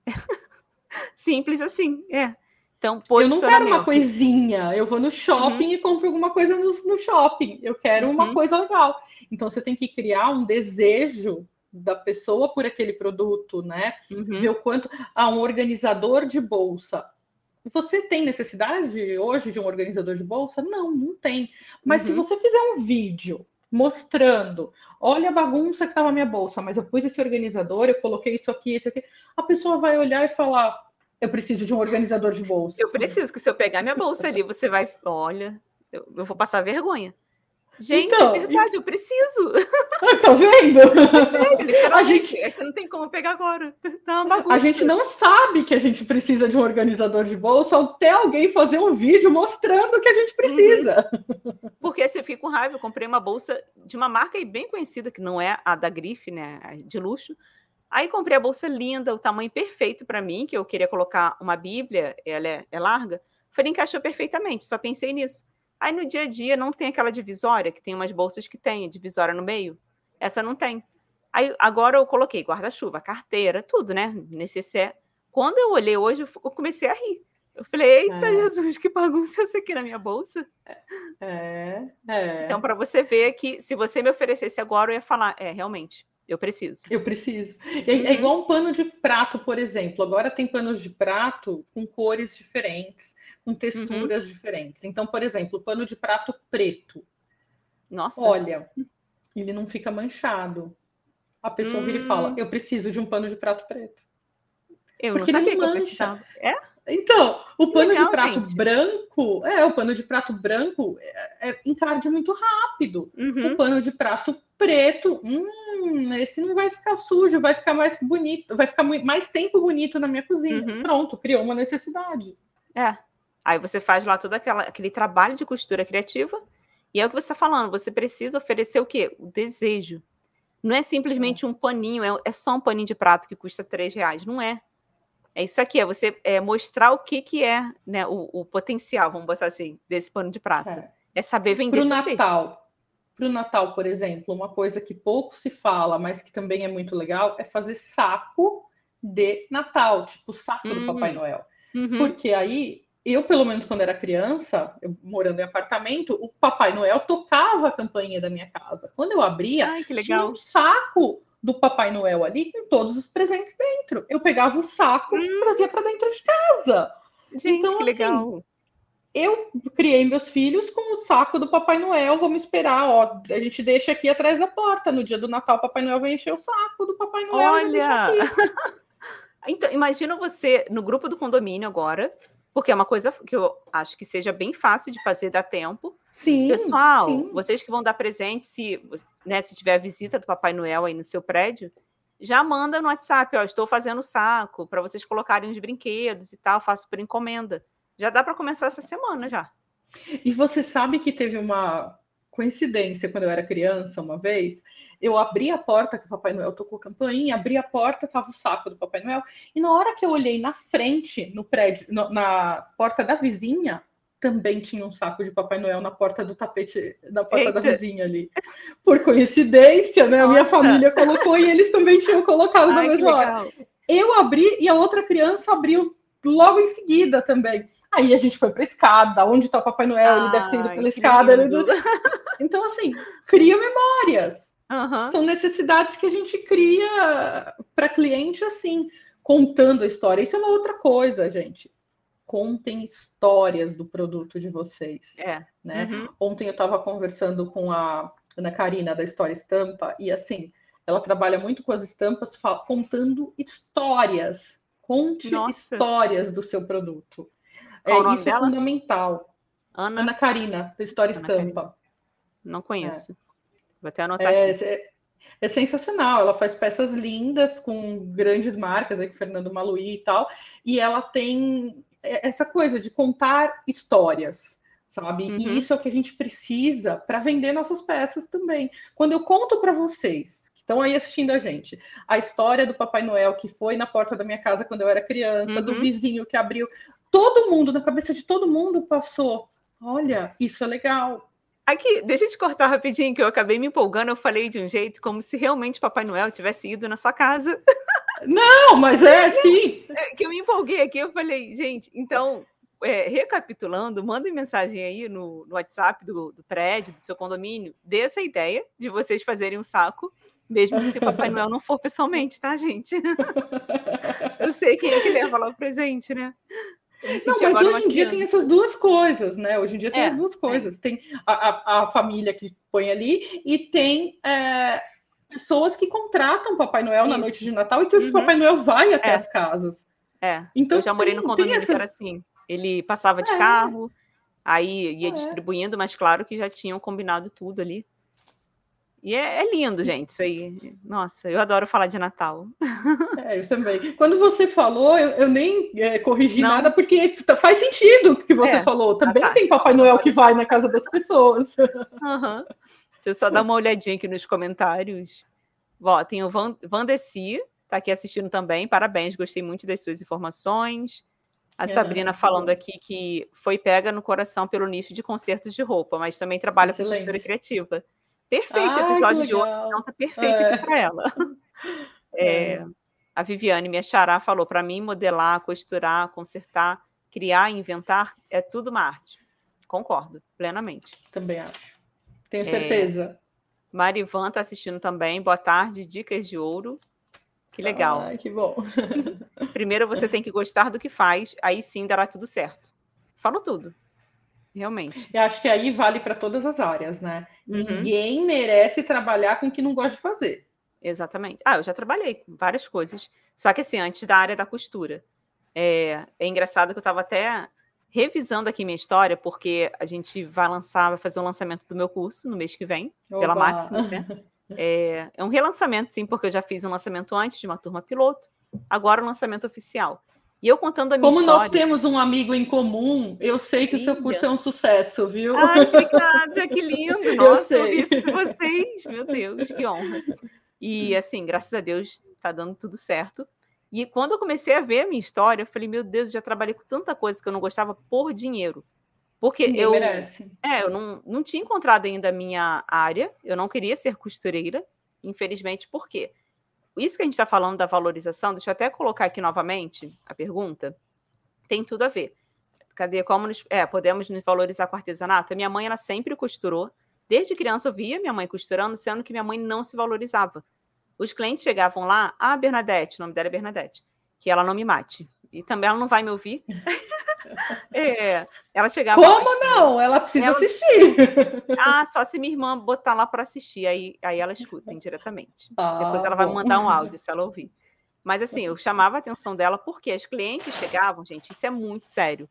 Simples assim, é. Então, eu não quero uma coisinha. Eu vou no shopping uhum. e compro alguma coisa no, no shopping. Eu quero uhum. uma coisa legal. Então, você tem que criar um desejo da pessoa por aquele produto, né? Uhum. Ver o quanto. Ah, um organizador de bolsa. Você tem necessidade hoje de um organizador de bolsa? Não, não tem. Mas se uhum. você fizer um vídeo mostrando, olha a bagunça que estava na minha bolsa, mas eu pus esse organizador, eu coloquei isso aqui, isso aqui, a pessoa vai olhar e falar: eu preciso de um organizador de bolsa. Eu preciso, que se eu pegar minha bolsa ali, você vai, olha, eu, eu vou passar vergonha. Gente, então, é verdade, e... eu preciso. Tá vendo? É, a gente é que não tem como pegar agora. Tá a gente não sabe que a gente precisa de um organizador de bolsa até alguém fazer um vídeo mostrando que a gente precisa. Uhum. Porque se eu fico com raiva, eu comprei uma bolsa de uma marca bem conhecida, que não é a da Grife, né? De luxo. Aí comprei a bolsa linda, o tamanho perfeito para mim, que eu queria colocar uma Bíblia, ela é, é larga. Falei, encaixou perfeitamente, só pensei nisso. Aí no dia a dia não tem aquela divisória, que tem umas bolsas que tem divisória no meio. Essa não tem. Aí agora eu coloquei guarda-chuva, carteira, tudo, né? Necessaire. Quando eu olhei hoje, eu comecei a rir. Eu falei, eita é. Jesus, que bagunça isso aqui na minha bolsa. É, é. Então, para você ver que se você me oferecesse agora, eu ia falar, é, realmente, eu preciso. Eu preciso. É, é, igual um pano de prato, por exemplo. Agora tem panos de prato com cores diferentes, com texturas uhum. diferentes. Então, por exemplo, o pano de prato preto. Nossa. Olha, ele não fica manchado. A pessoa hum. vira e fala: hum. Eu preciso de um pano de prato preto. Eu Porque não sabia ele não mancha. É? Então, o pano Legal, de prato gente. branco, é, o pano de prato branco é, é encarde muito rápido. Uhum. O pano de prato preto, hum, esse não vai ficar sujo, vai ficar mais bonito, vai ficar mais tempo bonito na minha cozinha. Uhum. Pronto, criou uma necessidade. É. Aí você faz lá todo aquela, aquele trabalho de costura criativa, e é o que você está falando, você precisa oferecer o quê? O desejo. Não é simplesmente um paninho, é, é só um paninho de prato que custa três reais. Não é. É isso aqui, é você é, mostrar o que, que é né, o, o potencial, vamos botar assim, desse pano de prata. É, é saber vender. Para o Natal, para o Natal, por exemplo, uma coisa que pouco se fala, mas que também é muito legal, é fazer saco de Natal, tipo saco uhum. do Papai Noel. Uhum. Porque aí, eu, pelo menos quando era criança, eu, morando em apartamento, o Papai Noel tocava a campainha da minha casa. Quando eu abria, Ai, tinha um saco do Papai Noel ali com todos os presentes dentro. Eu pegava o saco hum. e trazia para dentro de casa. Gente, então, que assim, legal. Eu criei meus filhos com o saco do Papai Noel. Vamos esperar, ó. A gente deixa aqui atrás da porta. No dia do Natal, o Papai Noel vai encher o saco do Papai Noel. Olha! então, imagina você no grupo do condomínio agora, porque é uma coisa que eu acho que seja bem fácil de fazer, dá tempo. Sim. Pessoal, sim. vocês que vão dar presente, se, né, se tiver visita do Papai Noel aí no seu prédio, já manda no WhatsApp, ó, estou fazendo saco para vocês colocarem os brinquedos e tal, faço por encomenda. Já dá para começar essa semana já. E você sabe que teve uma coincidência quando eu era criança, uma vez, eu abri a porta que o Papai Noel tocou campainha, abri a porta, tava o saco do Papai Noel, e na hora que eu olhei na frente, no prédio, no, na porta da vizinha, também tinha um saco de Papai Noel na porta do tapete da porta Eita. da vizinha ali. Por coincidência, né? A minha família colocou e eles também tinham colocado Ai, na mesma hora. Eu abri e a outra criança abriu logo em seguida também. Aí a gente foi para a escada, onde está o Papai Noel? Ele deve ter ido pela escada. Então, assim, cria memórias. Uhum. São necessidades que a gente cria para cliente assim, contando a história. Isso é uma outra coisa, gente. Contem histórias do produto de vocês. É. Né? Uhum. Ontem eu estava conversando com a Ana Karina da História Estampa, e assim, ela trabalha muito com as estampas, contando histórias Conte Nossa. histórias do seu produto. É, isso é dela? é fundamental. Ana... Ana Karina, da História Ana Estampa. Karina. Não conheço. É. Vou até anotar é, aqui. É, é, sensacional. Ela faz peças lindas com grandes marcas, aí com Fernando Maluí e tal. E ela tem essa coisa de contar histórias, sabe? Uhum. E isso é o que a gente precisa para vender nossas peças também. Quando eu conto para vocês estão aí assistindo a gente. A história do Papai Noel que foi na porta da minha casa quando eu era criança, uhum. do vizinho que abriu. Todo mundo, na cabeça de todo mundo, passou. Olha, isso é legal. Aqui, deixa eu te cortar rapidinho, que eu acabei me empolgando. Eu falei de um jeito como se realmente Papai Noel tivesse ido na sua casa. Não, mas é sim. É, que eu me empolguei aqui, eu falei, gente, então, é, recapitulando, mandem mensagem aí no, no WhatsApp do, do, prédio, do seu condomínio, dê essa ideia de vocês fazerem um saco mesmo se Papai Noel não for pessoalmente, tá, gente? Eu sei quem é que leva lá o presente, né? Não, mas hoje em dia tem essas duas coisas, né? Hoje em dia tem é, as duas é. coisas. É. Tem a, a, a, família que põe ali e tem é, pessoas que contratam Papai Noel Isso. na noite de Natal e que o uhum. Papai Noel vai até é. as casas. É, então, eu já morei tem, no condomínio essas... que era assim. Ele passava de é. carro, aí ia distribuindo, mas claro que já tinham combinado tudo ali. E é, é, lindo, gente, isso aí. Nossa, eu adoro falar de Natal. É, eu também. Quando você falou, eu, eu nem é, corrigi Não. nada, porque faz sentido o que você é, falou. Também tá, tem Papai Noel que vai na casa das pessoas. Uhum. Deixa eu só dar uma olhadinha aqui nos comentários. Ó, tem o Van, Vandeci, tá aqui assistindo também. Parabéns, gostei muito das suas informações. A é, Sabrina falando aqui que foi pega no coração pelo nicho de concertos de roupa, mas também trabalha Excelente. com costura criativa. Perfeito o episódio de hoje, então tá perfeito é. para ela. É, é. A Viviane, minha xará, falou: para mim, modelar, costurar, consertar, criar, inventar é tudo uma arte. Concordo, plenamente. Também acho. Tenho é, certeza. Marivan está assistindo também. Boa tarde, Dicas de Ouro. Que legal. Ai, que bom. Primeiro você tem que gostar do que faz, aí sim dará tudo certo. Falo tudo. Realmente. Eu acho que aí vale para todas as áreas, né? Uhum. Ninguém merece trabalhar com o que não gosta de fazer. Exatamente. Ah, eu já trabalhei com várias coisas. Só que assim, antes da área da costura. É, é engraçado que eu estava até revisando aqui minha história, porque a gente vai lançar, vai fazer um lançamento do meu curso no mês que vem, Opa. pela Máxima, né? É, é um relançamento, sim, porque eu já fiz um lançamento antes de uma turma piloto, agora o um lançamento oficial. E eu contando a minha Como história. nós temos um amigo em comum, eu sei que o seu curso é um sucesso, viu? Ai, obrigada, que lindo. Nossa, eu sei. isso de vocês. Meu Deus, que honra. E assim, graças a Deus, está dando tudo certo. E quando eu comecei a ver a minha história, eu falei, meu Deus, eu já trabalhei com tanta coisa que eu não gostava por dinheiro. Porque Ninguém eu. Merece. É, eu não, não tinha encontrado ainda a minha área, eu não queria ser costureira, infelizmente, por quê? Isso que a gente está falando da valorização, deixa eu até colocar aqui novamente a pergunta, tem tudo a ver. Cadê? Como nos, é, podemos nos valorizar com artesanato? A minha mãe, ela sempre costurou. Desde criança eu via minha mãe costurando, sendo que minha mãe não se valorizava. Os clientes chegavam lá, ah, Bernadette, o nome dela é Bernadette, que ela não me mate. E também ela não vai me ouvir. É, ela chegava. Como não? Ela precisa ela... assistir. Ah, só se minha irmã botar lá para assistir, aí, aí ela escuta indiretamente. Ah, Depois ela vai mandar um áudio se ela ouvir. Mas assim, eu chamava a atenção dela porque as clientes chegavam, gente, isso é muito sério.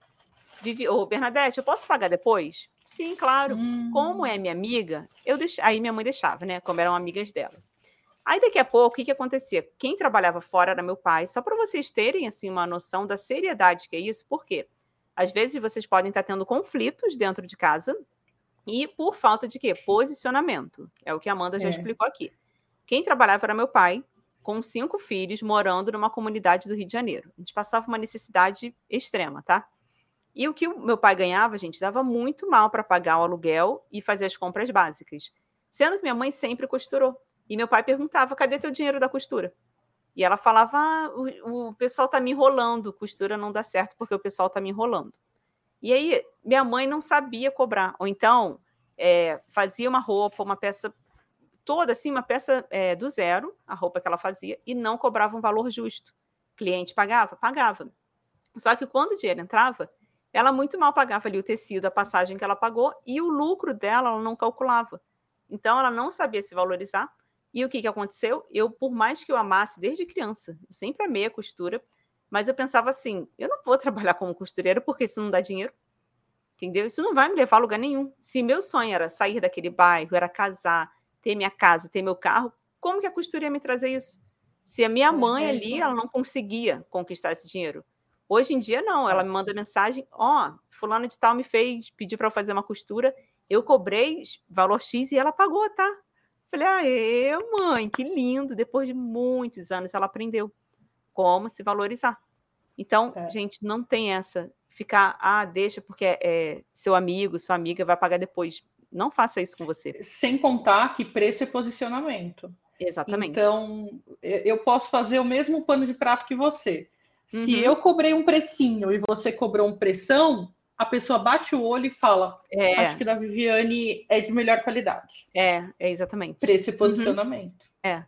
Vivi, ô, Bernadette, eu posso pagar depois? Sim, claro. Hum. Como é minha amiga, eu deix... aí minha mãe deixava, né? Como eram amigas dela. Aí daqui a pouco, o que, que acontecia? Quem trabalhava fora era meu pai, só para vocês terem assim uma noção da seriedade que é isso, por quê? Às vezes vocês podem estar tendo conflitos dentro de casa e por falta de quê? Posicionamento. É o que a Amanda já é. explicou aqui. Quem trabalhava era meu pai, com cinco filhos, morando numa comunidade do Rio de Janeiro. A gente passava uma necessidade extrema, tá? E o que o meu pai ganhava, gente, dava muito mal para pagar o aluguel e fazer as compras básicas. Sendo que minha mãe sempre costurou. E meu pai perguntava: cadê teu dinheiro da costura? E ela falava: ah, o, o pessoal tá me enrolando, costura não dá certo porque o pessoal tá me enrolando. E aí minha mãe não sabia cobrar. Ou então é, fazia uma roupa, uma peça toda assim, uma peça é, do zero, a roupa que ela fazia, e não cobrava um valor justo. O cliente pagava? Pagava. Só que quando o dinheiro entrava, ela muito mal pagava ali o tecido, a passagem que ela pagou, e o lucro dela ela não calculava. Então ela não sabia se valorizar. E o que, que aconteceu? Eu, por mais que eu amasse desde criança, eu sempre amei a costura, mas eu pensava assim: eu não vou trabalhar como costureira porque isso não dá dinheiro. Entendeu? Isso não vai me levar a lugar nenhum. Se meu sonho era sair daquele bairro, era casar, ter minha casa, ter meu carro, como que a costura ia me trazer isso? Se a minha mãe é ali, ela não conseguia conquistar esse dinheiro. Hoje em dia, não. Ela me manda mensagem: Ó, oh, fulano de tal me fez, pediu para eu fazer uma costura. Eu cobrei valor X e ela pagou, tá? Falei, ah, eu, mãe, que lindo. Depois de muitos anos, ela aprendeu como se valorizar. Então, é. gente, não tem essa. Ficar, ah, deixa porque é, é seu amigo, sua amiga vai pagar depois. Não faça isso com você. Sem contar que preço é posicionamento. Exatamente. Então, eu posso fazer o mesmo pano de prato que você. Uhum. Se eu cobrei um precinho e você cobrou um pressão, a pessoa bate o olho e fala: é. Acho que da Viviane é de melhor qualidade. É, é exatamente. Preço e posicionamento. Uhum. É.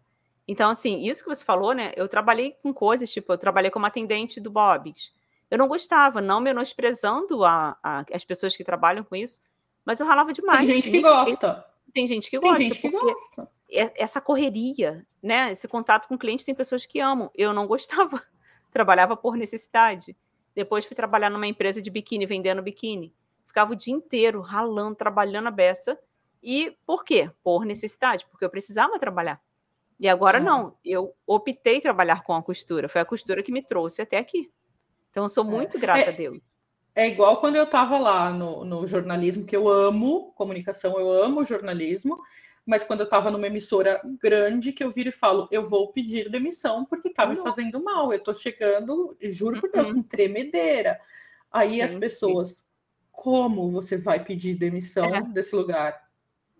Então, assim, isso que você falou, né? Eu trabalhei com coisas, tipo, eu trabalhei como atendente do Bob's. Eu não gostava, não menosprezando a, a, as pessoas que trabalham com isso, mas eu ralava demais. Tem gente que gosta. Tem gente que gosta. Tem gente que gosta. Essa correria, né? Esse contato com o cliente, tem pessoas que amam. Eu não gostava. Trabalhava por necessidade. Depois fui trabalhar numa empresa de biquíni, vendendo biquíni. Ficava o dia inteiro ralando, trabalhando a beça. E por quê? Por necessidade, porque eu precisava trabalhar. E agora é. não, eu optei trabalhar com a costura. Foi a costura que me trouxe até aqui. Então eu sou é. muito grata é. a Deus. É igual quando eu estava lá no, no, jornalismo, que eu amo comunicação, eu amo jornalismo, mas quando eu estava numa emissora grande, que eu viro e falo, eu vou pedir demissão porque está me fazendo mal. Eu estou chegando, juro por Deus, uhum. com tremedeira. Aí sim, as pessoas, sim. como você vai pedir demissão é. desse lugar?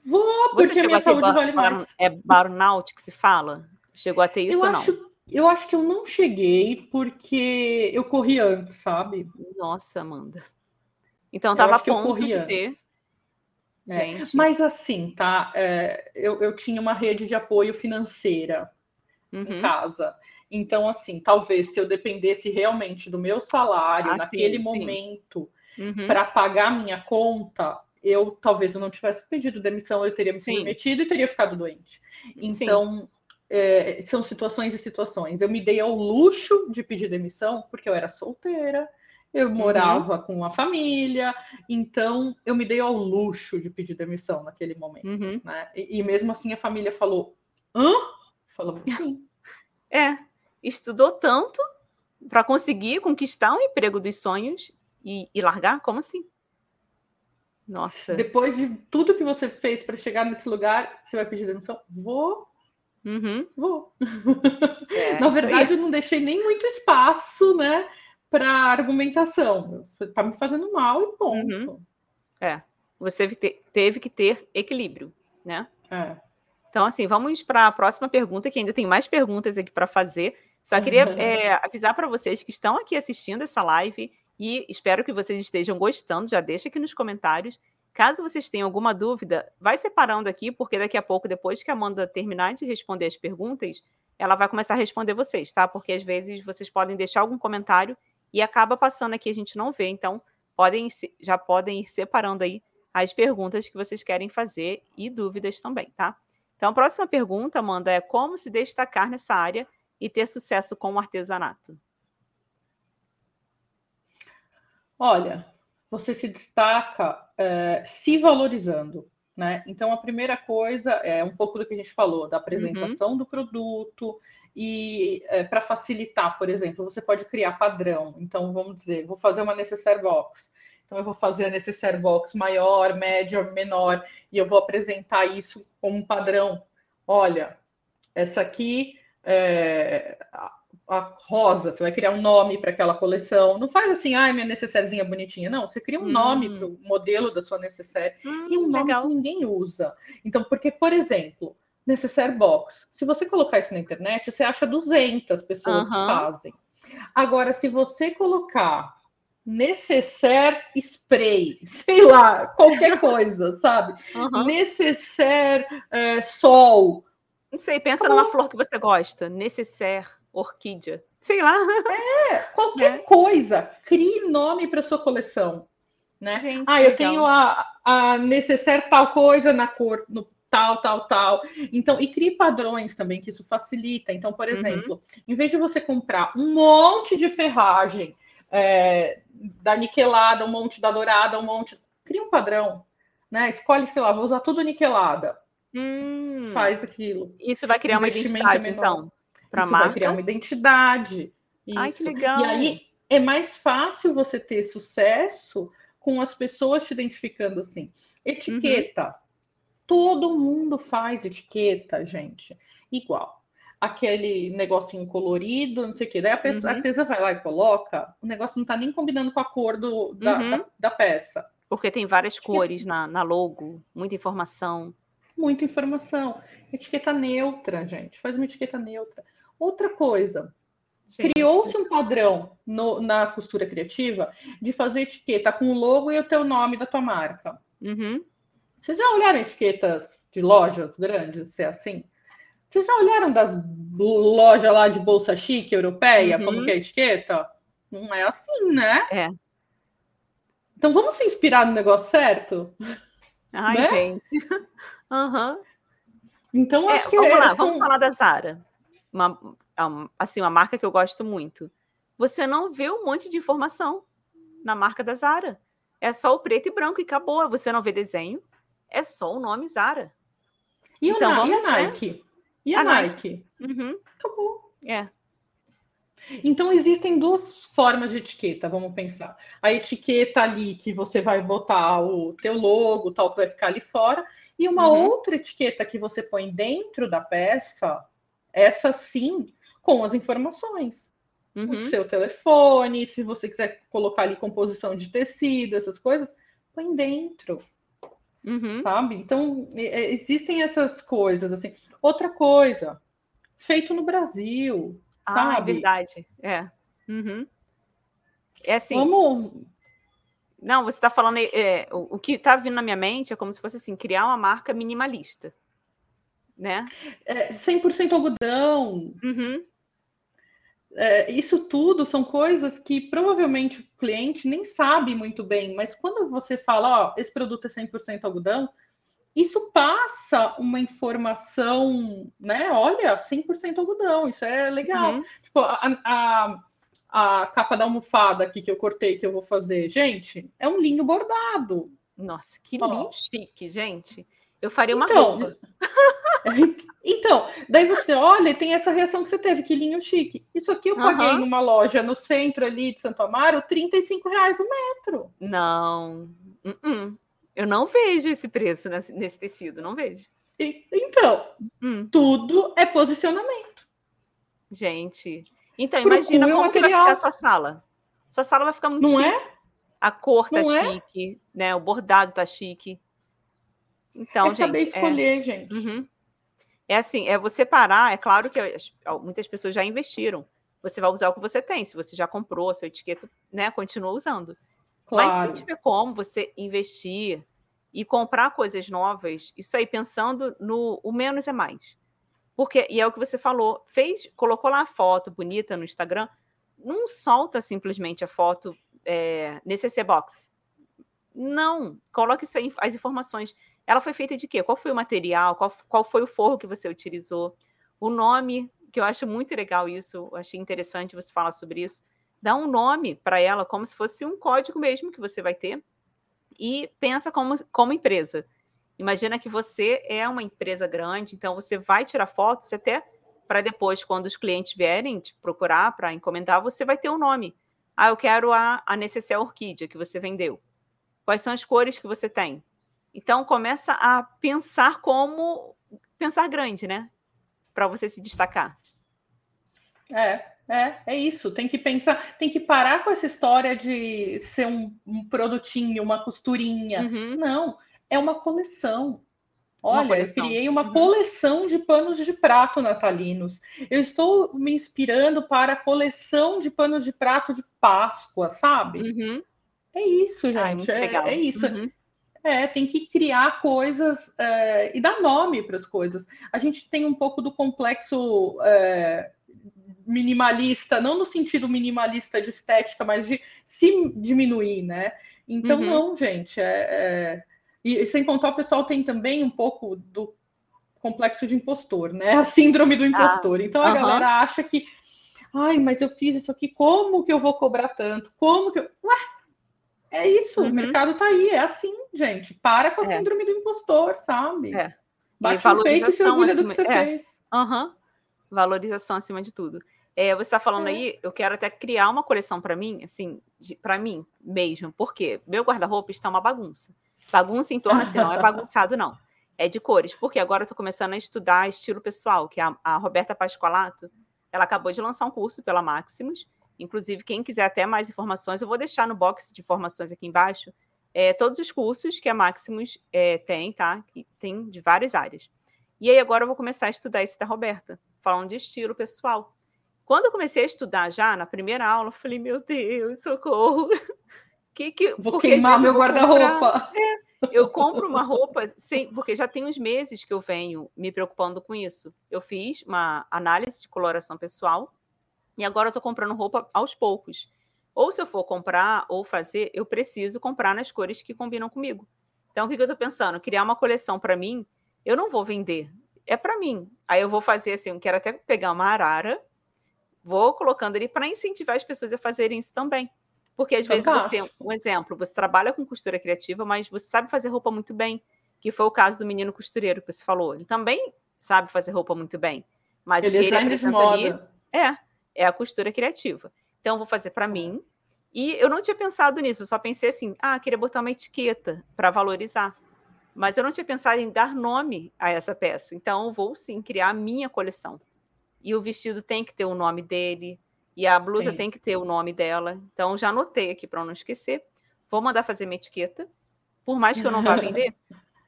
Vou, porque a minha saúde vale mais. É burnout que se fala? Chegou a ter isso eu ou não? Acho eu acho que eu não cheguei porque eu corri antes, sabe? Nossa, Amanda. Então tava a ponto de ter. É, mas assim, tá? É, eu, eu tinha uma rede de apoio financeira uhum. em casa. Então, assim, talvez se eu dependesse realmente do meu salário ah, naquele sim, momento uhum. para pagar minha conta, eu talvez eu não tivesse pedido demissão, eu teria me submetido e teria ficado doente. Então, é, são situações e situações. Eu me dei ao luxo de pedir demissão porque eu era solteira, eu uhum. morava uhum. com a família, então eu me dei ao luxo de pedir demissão naquele momento. Uhum. Né? E, e, mesmo assim a família falou: hã? Falou sim. É, estudou tanto para conseguir conquistar um emprego dos sonhos e, e largar? Como assim? Nossa. Depois de tudo que você fez para chegar nesse lugar, você vai pedir demissão? Vou Uhum. Vou. É, Na verdade, eu não deixei nem muito espaço, né, para argumentação. Tá me fazendo mal e ponto. Uhum. É. Você teve que ter equilíbrio, né? É. Então, assim, vamos para a próxima pergunta, que ainda tem mais perguntas aqui para fazer. Só queria é, avisar para vocês que estão aqui assistindo essa live e espero que vocês estejam gostando. Já deixa aqui nos comentários Caso vocês tenham alguma dúvida, vai separando aqui, porque daqui a pouco, depois que a Amanda terminar de responder as perguntas, ela vai começar a responder vocês, tá? Porque às vezes vocês podem deixar algum comentário e acaba passando aqui, a gente não vê. Então, podem já podem ir separando aí as perguntas que vocês querem fazer e dúvidas também, tá? Então, a próxima pergunta, Amanda, é como se destacar nessa área e ter sucesso com o artesanato? Olha, você se destaca é, se valorizando. Né? Então, a primeira coisa é um pouco do que a gente falou, da apresentação uhum. do produto, e é, para facilitar, por exemplo, você pode criar padrão. Então, vamos dizer, vou fazer uma necessaire box. Então, eu vou fazer a necessaire box maior, média, menor, e eu vou apresentar isso como um padrão. Olha, essa aqui é a rosa, você vai criar um nome para aquela coleção. Não faz assim, ai, minha necessairezinha bonitinha. Não, você cria um hum. nome para o modelo da sua necessaire hum, e um nome legal. que ninguém usa. Então, porque, por exemplo, necessaire box, se você colocar isso na internet, você acha 200 pessoas que fazem. Agora, se você colocar necessaire spray, sei lá, qualquer coisa, sabe? Uhum. Necessaire é, sol. Não sei, pensa Como... numa flor que você gosta. Necessaire orquídea. Sei lá. É, qualquer é. coisa. Crie nome para sua coleção. Né? Gente, ah, eu tenho a, a necessaire tal coisa na cor, no tal, tal, tal. Então, e crie padrões também, que isso facilita. Então, por uhum. exemplo, uhum. em vez de você comprar um monte de ferragem é, da niquelada, um monte da dourada, um monte. Cria um padrão. Né? Escolhe, sei lá, vou usar tudo niquelada. Hum. Faz aquilo. Isso vai criar uma identidade, menor. então para marca. vai criar uma identidade. Isso. Ai, que legal. E aí é mais fácil você ter sucesso com as pessoas te identificando assim. Etiqueta. Uhum. Todo mundo faz etiqueta, gente. Igual. Aquele negocinho colorido, não sei o quê. Daí a, pessoa, uhum. a artesa vai lá e coloca, o negócio não está nem combinando com a cor do, da, uhum. da, da, peça. Porque tem várias etiqueta. cores na, na logo, muita informação. Muita informação. Etiqueta neutra, gente. Faz uma etiqueta neutra. Outra coisa, criou-se um padrão no, na costura criativa de fazer etiqueta com o logo e o teu nome da tua marca. Uhum. Vocês já olharam etiquetas de lojas grandes, se é assim? Vocês já olharam das lojas lá de bolsa chique europeia, uhum. como que é a etiqueta? Não é assim, né? É. Então vamos se inspirar no negócio certo? Ai, né? gente. Uhum. Então, é, acho que vamos lá, são... vamos falar da Zara uma, assim, uma marca que eu gosto muito. Você não vê um monte de informação na marca da Zara. É só o preto e branco e acabou. Você não vê desenho, é só o nome Zara. E, então, vamos, e a Nike? E a, a Nike? Nike? Uhum. Acabou. É. Então, existem duas formas de etiqueta, vamos pensar. A etiqueta ali que você vai botar o teu logo, tal, que vai ficar ali fora, e uma uhum. outra etiqueta que você põe dentro da peça, essa sim, com as informações. Uhum. O seu telefone, se você quiser colocar ali composição de tecido, essas coisas, põe dentro. Uhum. Sabe? Então, existem essas coisas, assim. Outra coisa, feito no Brasil. Ah, é sabe? é verdade. É. Uhum. É assim. Vamos. Não, você está falando. É, o, o que está vindo na minha mente é como se fosse assim: criar uma marca minimalista né? É, 100% algodão. Uhum. É, isso tudo são coisas que provavelmente o cliente nem sabe muito bem, mas quando você fala, ó, esse produto é 100% algodão, isso passa uma informação, né? Olha, 100% algodão, isso é legal. Uhum. Tipo, a, a, a, capa da almofada aqui que eu cortei, que eu vou fazer, gente, é um linho bordado. Nossa, que linho chique, gente. Eu faria uma então, roupa. Então, daí você olha e tem essa reação que você teve, que linho chique. Isso aqui eu paguei uhum. numa loja no centro ali de Santo Amaro, 35 reais o metro. Não, uh -uh. eu não vejo esse preço nesse, tecido, não vejo. E, então, hum. tudo é posicionamento. Gente, então imagina Procura como que vai ficar a sua sala. Sua sala vai ficar muito não chique. É? A cor tá não é? chique, é? né? O bordado tá chique. Então, é saber gente, é escolher, é... gente. Uhum. É assim, é você parar. É claro que as, muitas pessoas já investiram. Você vai usar o que você tem. Se você já comprou a sua etiqueta, né, continua usando. Claro. Mas se tiver como você investir e comprar coisas novas, isso aí pensando no o menos é mais. Porque, e é o que você falou, fez, colocou lá a foto bonita no Instagram, não solta simplesmente a foto é, nesse CC Box. Não, coloque isso aí, as informações. Ela foi feita de quê? Qual foi o material? Qual, qual foi o forro que você utilizou? O nome, que eu acho muito legal isso, eu achei interessante você falar sobre isso. Dá um nome para ela, como se fosse um código mesmo que você vai ter, e pensa como, como empresa. Imagina que você é uma empresa grande, então você vai tirar fotos até para depois, quando os clientes vierem te procurar para encomendar, você vai ter um nome. Ah, eu quero a, a necessaire orquídea que você vendeu. Quais são as cores que você tem? Então começa a pensar como pensar grande, né? Para você se destacar. É, é, é isso. Tem que pensar, tem que parar com essa história de ser um, um produtinho, uma costurinha. Uhum. Não, é uma coleção. Olha, eu criei uma uhum. coleção de panos de prato natalinos. Eu estou me inspirando para a coleção de panos de prato de Páscoa, sabe? Uhum. É isso, gente. Ai, é, é, isso. Uhum. É, tem que criar coisas é, e dar nome para as coisas. A gente tem um pouco do complexo é, minimalista, não no sentido minimalista de estética, mas de se diminuir, né? Então, uhum. não, gente. É, é, e sem contar, o pessoal tem também um pouco do complexo de impostor, né? A síndrome do impostor. Ah, então, a uhum. galera acha que, ai, mas eu fiz isso aqui, como que eu vou cobrar tanto? Como que eu. Ué, é isso, uhum. o mercado tá aí, é assim, gente. Para com a é. síndrome do impostor, sabe? É. Bate no peito e se orgulha do que você é. fez. Uhum. Valorização acima de tudo. É, você está falando é. aí, eu quero até criar uma coleção para mim, assim, para mim mesmo, porque meu guarda-roupa está uma bagunça. Bagunça em torno, assim, não é bagunçado, não. É de cores, porque agora eu estou começando a estudar estilo pessoal, que a, a Roberta Pascolato, ela acabou de lançar um curso pela Maximus, Inclusive, quem quiser até mais informações, eu vou deixar no box de informações aqui embaixo é, todos os cursos que a Maximus é, tem, tá? Que tem de várias áreas. E aí agora eu vou começar a estudar esse da Roberta, falando de estilo pessoal. Quando eu comecei a estudar já, na primeira aula, eu falei, meu Deus, socorro. Que que, vou queimar meu guarda-roupa. É, eu compro uma roupa, sem, porque já tem uns meses que eu venho me preocupando com isso. Eu fiz uma análise de coloração pessoal e agora eu estou comprando roupa aos poucos. Ou se eu for comprar ou fazer, eu preciso comprar nas cores que combinam comigo. Então, o que, que eu estou pensando? Criar uma coleção para mim, eu não vou vender, é para mim. Aí eu vou fazer assim, eu quero até pegar uma arara, vou colocando ali para incentivar as pessoas a fazerem isso também. Porque às vezes você, um exemplo, você trabalha com costura criativa, mas você sabe fazer roupa muito bem, que foi o caso do menino costureiro que você falou. Ele também sabe fazer roupa muito bem, mas ele o que ele apresenta ali é é a costura criativa. Então, vou fazer para mim. E eu não tinha pensado nisso, eu só pensei assim: ah, queria botar uma etiqueta para valorizar. Mas eu não tinha pensado em dar nome a essa peça. Então, vou sim criar a minha coleção. E o vestido tem que ter o nome dele, e a blusa tem que ter o nome dela. Então, já anotei aqui para não esquecer. Vou mandar fazer minha etiqueta. Por mais que eu não vá vender,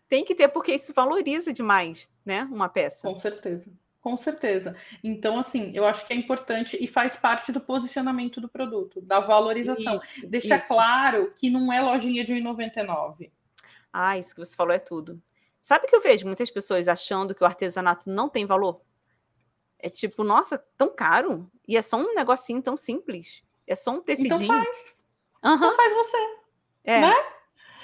tem que ter, porque isso valoriza demais, né? Uma peça. Com certeza. Com certeza. Então, assim, eu acho que é importante e faz parte do posicionamento do produto, da valorização. Isso, Deixa isso. claro que não é lojinha de R$1,99. Ah, isso que você falou é tudo. Sabe que eu vejo muitas pessoas achando que o artesanato não tem valor? É tipo, nossa, tão caro. E é só um negocinho tão simples. É só um tecidinho. Então faz. Uhum. Então faz você. É. Né?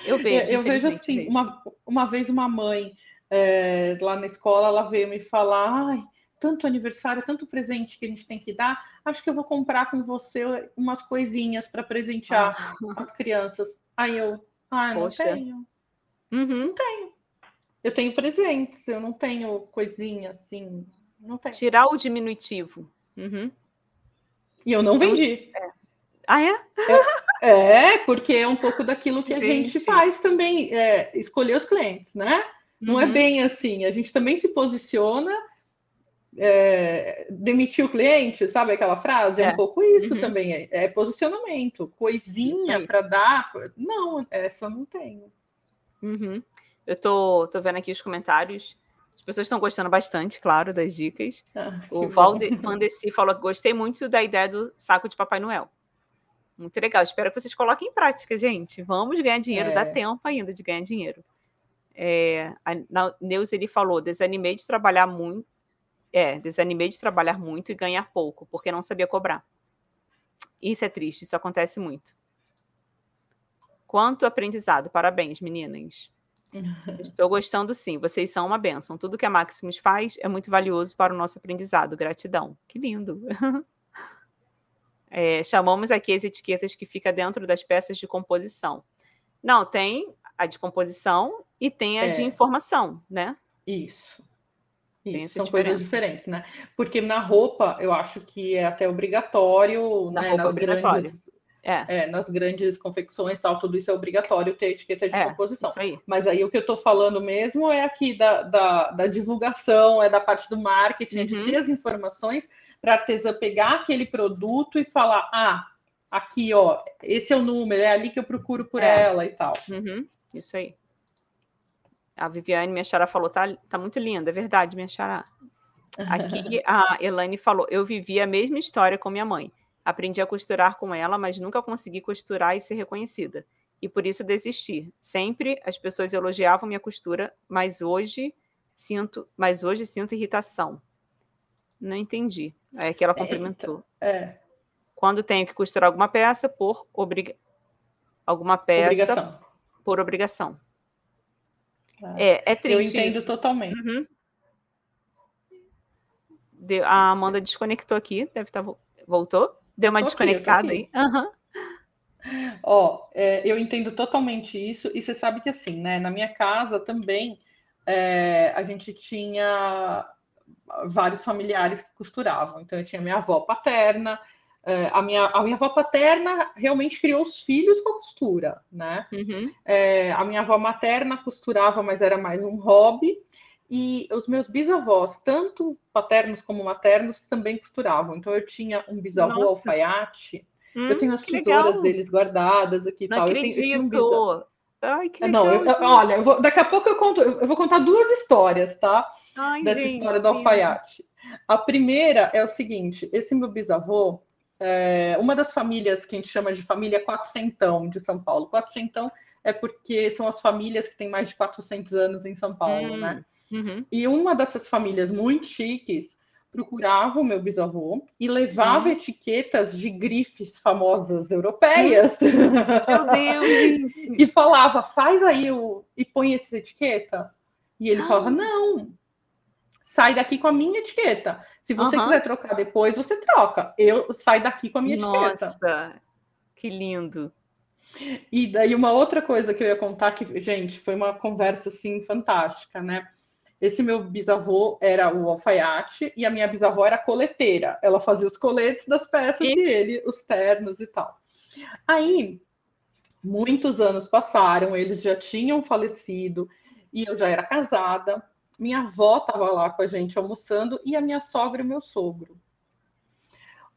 Eu vejo. Eu, eu vejo assim, vejo. Uma, uma vez uma mãe é, lá na escola, ela veio me falar, ai, tanto aniversário, tanto presente que a gente tem que dar, acho que eu vou comprar com você umas coisinhas para presentear ah. as crianças. Aí eu, ah, não Poxa. tenho. Uhum. Não tenho. Eu tenho presentes, eu não tenho coisinha assim. Não tenho. Tirar o diminutivo. Uhum. E eu não então, vendi. É. Ah, é? é? É, porque é um pouco daquilo que gente. a gente faz também, é, escolher os clientes, né? Não é uhum. é bem assim. A gente também se posiciona, é, demitir o cliente, sabe aquela frase? É, é um pouco isso uhum. também. É, é, posicionamento. Coisinha para dar. Não, essa não tenho. Uhum. Eu tô, tô vendo aqui os comentários. As pessoas estão gostando bastante, claro, das dicas. Ah, o Valdeci falou que gostei muito da ideia do saco de Papai Noel. Muito legal. Espero que vocês coloquem em prática, gente. Vamos ganhar dinheiro. Dá é. tempo ainda de ganhar dinheiro. É, a Neus ele falou: desanimei de trabalhar muito. É, desanimei de trabalhar muito e ganhar pouco, porque não sabia cobrar. Isso é triste, isso acontece muito. Quanto aprendizado, parabéns, meninas. Estou gostando sim, vocês são uma benção. Tudo que a Maximus faz é muito valioso para o nosso aprendizado. Gratidão. Que lindo. É, chamamos aqui as etiquetas que fica dentro das peças de composição. Não, tem a de composição e tem a é. de informação, né? Isso. Isso, são diferença. coisas diferentes, né? Porque na roupa eu acho que é até obrigatório, na né? Nas grandes. É. é. nas grandes confecções tal, tudo isso é obrigatório ter etiqueta de é, composição. Aí. Mas aí o que eu estou falando mesmo é aqui da, da, da, divulgação, é da parte do marketing, uhum. de ter as informações para a artesã pegar aquele produto e falar: ah, aqui, ó, esse é o número, é ali que eu procuro por é. ela e tal. Uhum. Isso aí. A Viviane, minha xará, falou: tá, tá muito linda, é verdade, minha xará. Aqui a Elaine falou: eu vivi a mesma história com minha mãe. Aprendi a costurar com ela, mas nunca consegui costurar e ser reconhecida. E por isso desisti. Sempre as pessoas elogiavam minha costura, mas hoje sinto, mas hoje sinto irritação. Não entendi. É que ela complementou. É, é. Quando tenho que costurar alguma peça por obriga... alguma peça obrigação. por obrigação. É, é triste. Eu entendo isso. totalmente. Uhum. A Amanda desconectou aqui, deve estar tá voltou. Deu uma tô desconectada aqui, aí. Uhum. Ó, é, eu entendo totalmente isso, e você sabe que assim, né? Na minha casa também é, a gente tinha vários familiares que costuravam. Então, eu tinha minha avó paterna, é, a, minha, a minha avó paterna realmente criou os filhos com a costura, né? Uhum. É, a minha avó materna costurava, mas era mais um hobby. E os meus bisavós, tanto paternos como maternos, também costuravam. Então eu tinha um bisavô Nossa. alfaiate. Hum, eu tenho as tesouras legal. deles guardadas aqui e tal. Acredito. Eu tenho, eu tenho um Ai, que legal, Não, eu, olha, eu vou, daqui a pouco eu conto, eu vou contar duas histórias, tá? Ai, Dessa gente, história do alfaiate. A primeira é o seguinte: esse meu bisavô, é uma das famílias que a gente chama de família quatrocentão de São Paulo. Quatrocentão é porque são as famílias que têm mais de 400 anos em São Paulo, hum. né? Uhum. E uma dessas famílias muito chiques procurava o meu bisavô e levava uhum. etiquetas de grifes famosas europeias. Meu Deus! e falava, faz aí o... e põe essa etiqueta. E ele ah. falava, não, sai daqui com a minha etiqueta. Se você uhum. quiser trocar depois, você troca. Eu saio daqui com a minha Nossa, etiqueta. Nossa, que lindo. E daí uma outra coisa que eu ia contar que, gente, foi uma conversa assim fantástica, né? Esse meu bisavô era o alfaiate e a minha bisavó era coleteira. Ela fazia os coletes das peças e, e ele os ternos e tal. Aí, muitos anos passaram, eles já tinham falecido e eu já era casada. Minha avó estava lá com a gente almoçando e a minha sogra e o meu sogro.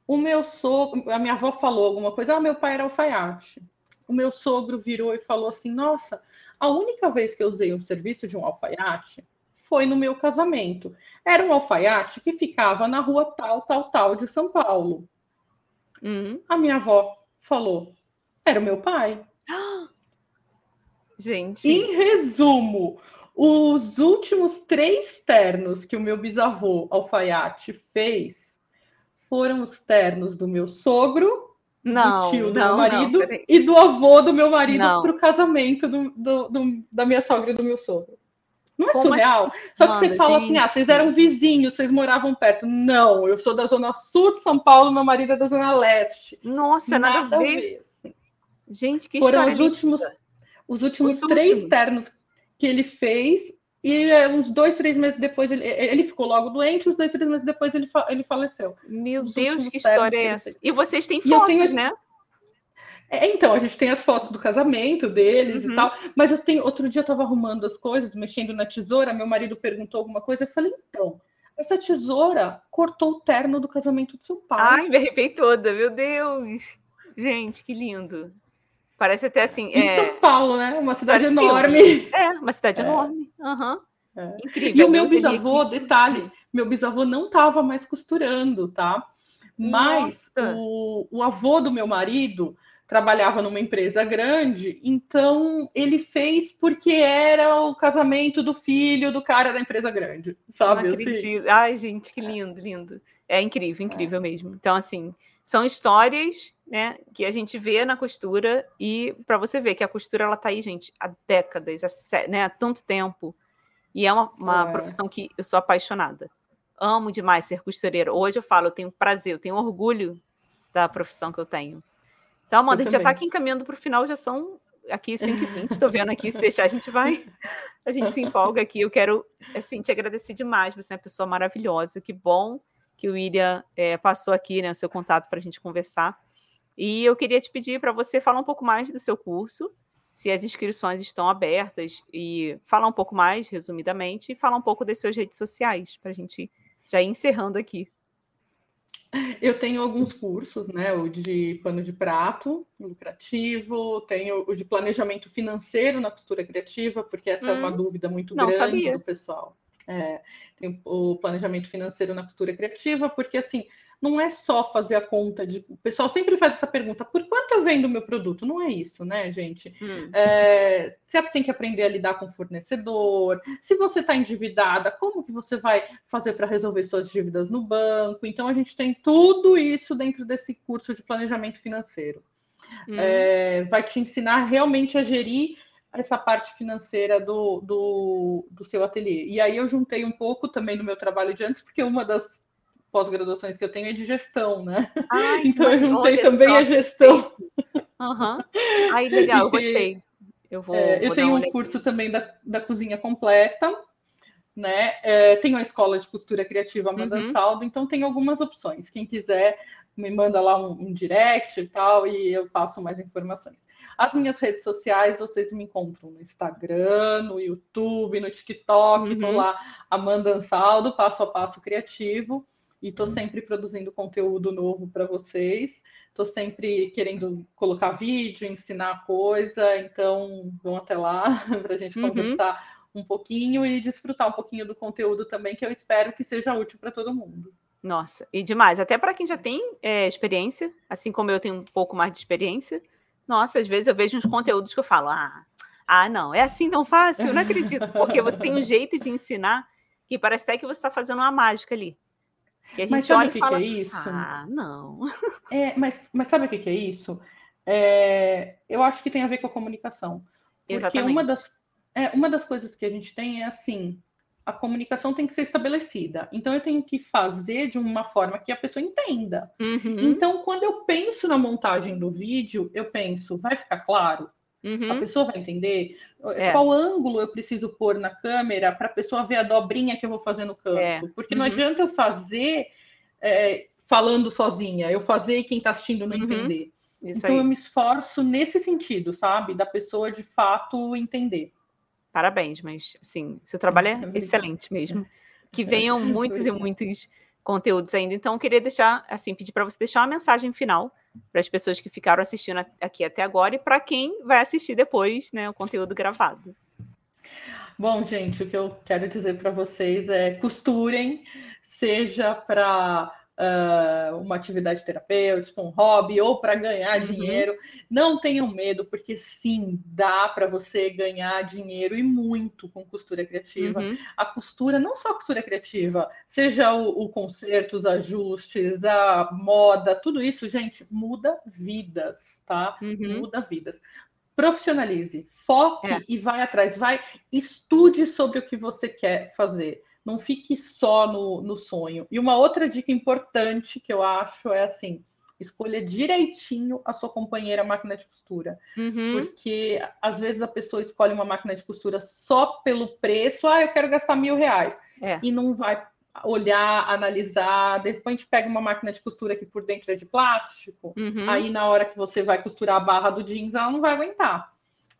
O meu sogro, a minha avó falou alguma coisa, ah, meu pai era alfaiate. O meu sogro virou e falou assim: Nossa, a única vez que eu usei um serviço de um alfaiate foi no meu casamento. Era um alfaiate que ficava na rua tal, tal, tal de São Paulo. Uhum. A minha avó falou: era o meu pai. Gente. Em resumo, os últimos três ternos que o meu bisavô alfaiate fez foram os ternos do meu sogro, não, do tio do não, meu marido não, e do avô do meu marido para o casamento do, do, do, da minha sogra e do meu sogro. Não é Como surreal? Assim? Só que você fala gente. assim: ah, vocês eram vizinhos, vocês moravam perto. Não, eu sou da zona sul de São Paulo, meu marido é da zona leste. Nossa, nada, nada a ver. A ver assim. Gente, que Foram os últimos, os últimos os três últimos. ternos que ele fez. E uns dois, três meses depois ele, ele ficou logo doente, uns dois, três meses depois ele, ele faleceu. Meu os Deus, que história é essa? E vocês têm fotos, tenho... né? É, então, a gente tem as fotos do casamento deles uhum. e tal, mas eu tenho. Outro dia eu estava arrumando as coisas, mexendo na tesoura, meu marido perguntou alguma coisa, eu falei, então, essa tesoura cortou o terno do casamento do seu pai. Ai, me arrepiei toda, meu Deus! Gente, que lindo. Parece até assim. Em é... São Paulo, né? Uma cidade, cidade enorme. É, uma cidade é. enorme. Uhum. É. Incrível. E o meu bisavô, detalhe, meu bisavô não estava mais costurando, tá? Mas o, o avô do meu marido trabalhava numa empresa grande, então ele fez porque era o casamento do filho do cara da empresa grande, sabe? Assim? Ai, gente, que lindo, lindo. É incrível, incrível é. mesmo. Então, assim, são histórias, né, que a gente vê na costura e para você ver que a costura ela tá aí, gente, há décadas, há, né, há tanto tempo. E é uma, uma é. profissão que eu sou apaixonada. Amo demais ser costureira. Hoje eu falo, eu tenho prazer, eu tenho orgulho da profissão que eu tenho. Então, Amanda, a gente já está aqui encaminhando para o final, já são aqui 5h20, estou vendo aqui, se deixar a gente vai, a gente se empolga aqui. Eu quero, assim, te agradecer demais, você é uma pessoa maravilhosa, que bom que o William é, passou aqui, né, o seu contato para a gente conversar. E eu queria te pedir para você falar um pouco mais do seu curso, se as inscrições estão abertas, e falar um pouco mais, resumidamente, e falar um pouco das suas redes sociais, para a gente já ir encerrando aqui. Eu tenho alguns cursos, né? O de pano de prato, lucrativo, tenho o de planejamento financeiro na costura criativa, porque essa hum, é uma hum. dúvida muito grande sabia. do pessoal. É, tem o planejamento financeiro na costura criativa, porque assim, não é só fazer a conta de. O pessoal sempre faz essa pergunta: por quanto eu vendo o meu produto? Não é isso, né, gente? Hum. É, você tem que aprender a lidar com o fornecedor. Se você está endividada, como que você vai fazer para resolver suas dívidas no banco? Então, a gente tem tudo isso dentro desse curso de planejamento financeiro. Hum. É, vai te ensinar realmente a gerir essa parte financeira do, do, do seu ateliê. E aí eu juntei um pouco também no meu trabalho de antes, porque uma das pós-graduações que eu tenho é de gestão, né? Ai, então eu juntei também a gestão. Uhum. Ai, legal, gostei. Eu vou. É, eu vou tenho um curso aqui. também da, da cozinha completa, né? É, tenho a escola de costura criativa Amanda uhum. Saldo, então tem algumas opções. Quem quiser me manda lá um, um, direct e tal, e eu passo mais informações. As minhas redes sociais, vocês me encontram no Instagram, no YouTube, no TikTok, uhum. lá, Amanda Ansaldo, passo a passo criativo e estou sempre produzindo conteúdo novo para vocês. Estou sempre querendo colocar vídeo, ensinar coisa, então vão até lá para a gente uhum. conversar um pouquinho e desfrutar um pouquinho do conteúdo também, que eu espero que seja útil para todo mundo. Nossa, e demais, até para quem já tem é, experiência, assim como eu tenho um pouco mais de experiência. Nossa, às vezes eu vejo uns conteúdos que eu falo, ah, ah, não, é assim tão fácil? Eu não acredito, porque você tem um jeito de ensinar que parece até que você está fazendo uma mágica ali. Mas sabe o que, fala, que, é isso? Ah, não. É, mas, mas sabe o que, que é isso? É, eu acho que tem a ver com a comunicação. Porque Exatamente. uma das, é, uma das coisas que a gente tem é assim: a comunicação tem que ser estabelecida. Então, eu tenho que fazer de uma forma que a pessoa entenda. Uhum. Então, quando eu penso na montagem do vídeo, eu penso, vai ficar claro? Uhum. A pessoa vai entender é. qual ângulo eu preciso pôr na câmera para a pessoa ver a dobrinha que eu vou fazer no canto. É. Porque uhum. não adianta eu fazer é, falando sozinha, eu fazer e quem está assistindo não uhum. entender. Isso então aí. eu me esforço nesse sentido, sabe? Da pessoa de fato entender. Parabéns, mas assim, seu trabalho é excelente mesmo. Que venham muitos e muitos conteúdos ainda. Então, eu queria deixar, assim, pedir para você deixar uma mensagem final para as pessoas que ficaram assistindo aqui até agora e para quem vai assistir depois, né, o conteúdo gravado. Bom, gente, o que eu quero dizer para vocês é costurem, seja para uh, uma atividade terapêutica, um hobby ou para ganhar uhum. dinheiro. Não tenham medo, porque sim, dá para você ganhar dinheiro e muito com costura criativa. Uhum. A costura, não só a costura criativa, seja o, o conserto, os ajustes, a moda, tudo isso, gente, muda vidas, tá? Uhum. Muda vidas profissionalize, foque é. e vai atrás, vai estude sobre o que você quer fazer não fique só no, no sonho. E uma outra dica importante que eu acho é assim: escolha direitinho a sua companheira máquina de costura. Uhum. Porque às vezes a pessoa escolhe uma máquina de costura só pelo preço, ah, eu quero gastar mil reais. É. E não vai olhar, analisar, de repente pega uma máquina de costura que por dentro é de plástico, uhum. aí na hora que você vai costurar a barra do jeans, ela não vai aguentar.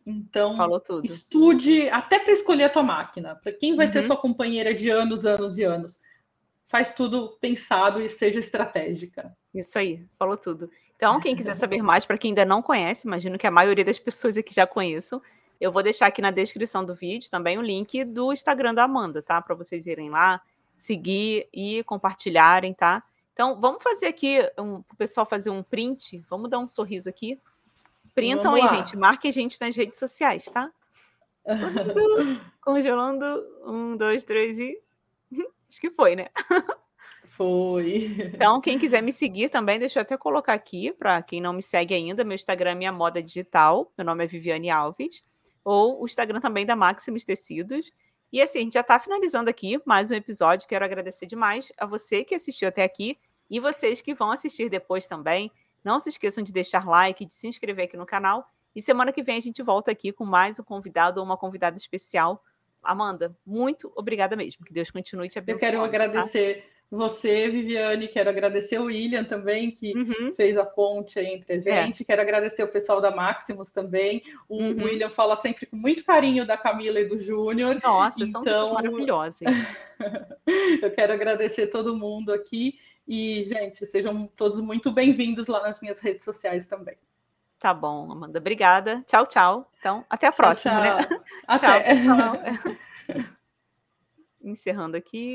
Então, estude até para escolher a tua máquina, para quem vai uhum. ser sua companheira de anos, anos e anos. Faz tudo pensado e seja estratégica. Isso aí, falou tudo. Então, quem quiser saber mais, para quem ainda não conhece, imagino que a maioria das pessoas aqui já conheçam, eu vou deixar aqui na descrição do vídeo também o link do Instagram da Amanda, tá? Para vocês irem lá, seguir e compartilharem, tá? Então, vamos fazer aqui, um, o pessoal fazer um print. Vamos dar um sorriso aqui Printam aí, gente. Marque a gente nas redes sociais, tá? Congelando. Um, dois, três e. Acho que foi, né? Foi. Então, quem quiser me seguir também, deixa eu até colocar aqui, para quem não me segue ainda, meu Instagram é Minha Moda Digital, meu nome é Viviane Alves, ou o Instagram também da Maximus Tecidos. E assim, a gente já está finalizando aqui mais um episódio. Quero agradecer demais a você que assistiu até aqui e vocês que vão assistir depois também. Não se esqueçam de deixar like, de se inscrever aqui no canal E semana que vem a gente volta aqui com mais um convidado ou uma convidada especial. Amanda, muito obrigada mesmo. Que Deus continue te abençoando. Eu quero tá? agradecer tá? você, Viviane, quero agradecer o William também, que uhum. fez a ponte entre a é. gente. É. Quero agradecer o pessoal da Maximus também. O uhum. William fala sempre com muito carinho da Camila e do Júnior. Nossa, então... são maravilhosos. Eu quero agradecer todo mundo aqui. E, gente, sejam todos muito bem-vindos lá nas minhas redes sociais também. Tá bom, Amanda. Obrigada. Tchau, tchau. Então, até a próxima, tchau, né? Até. Tchau, Encerrando aqui.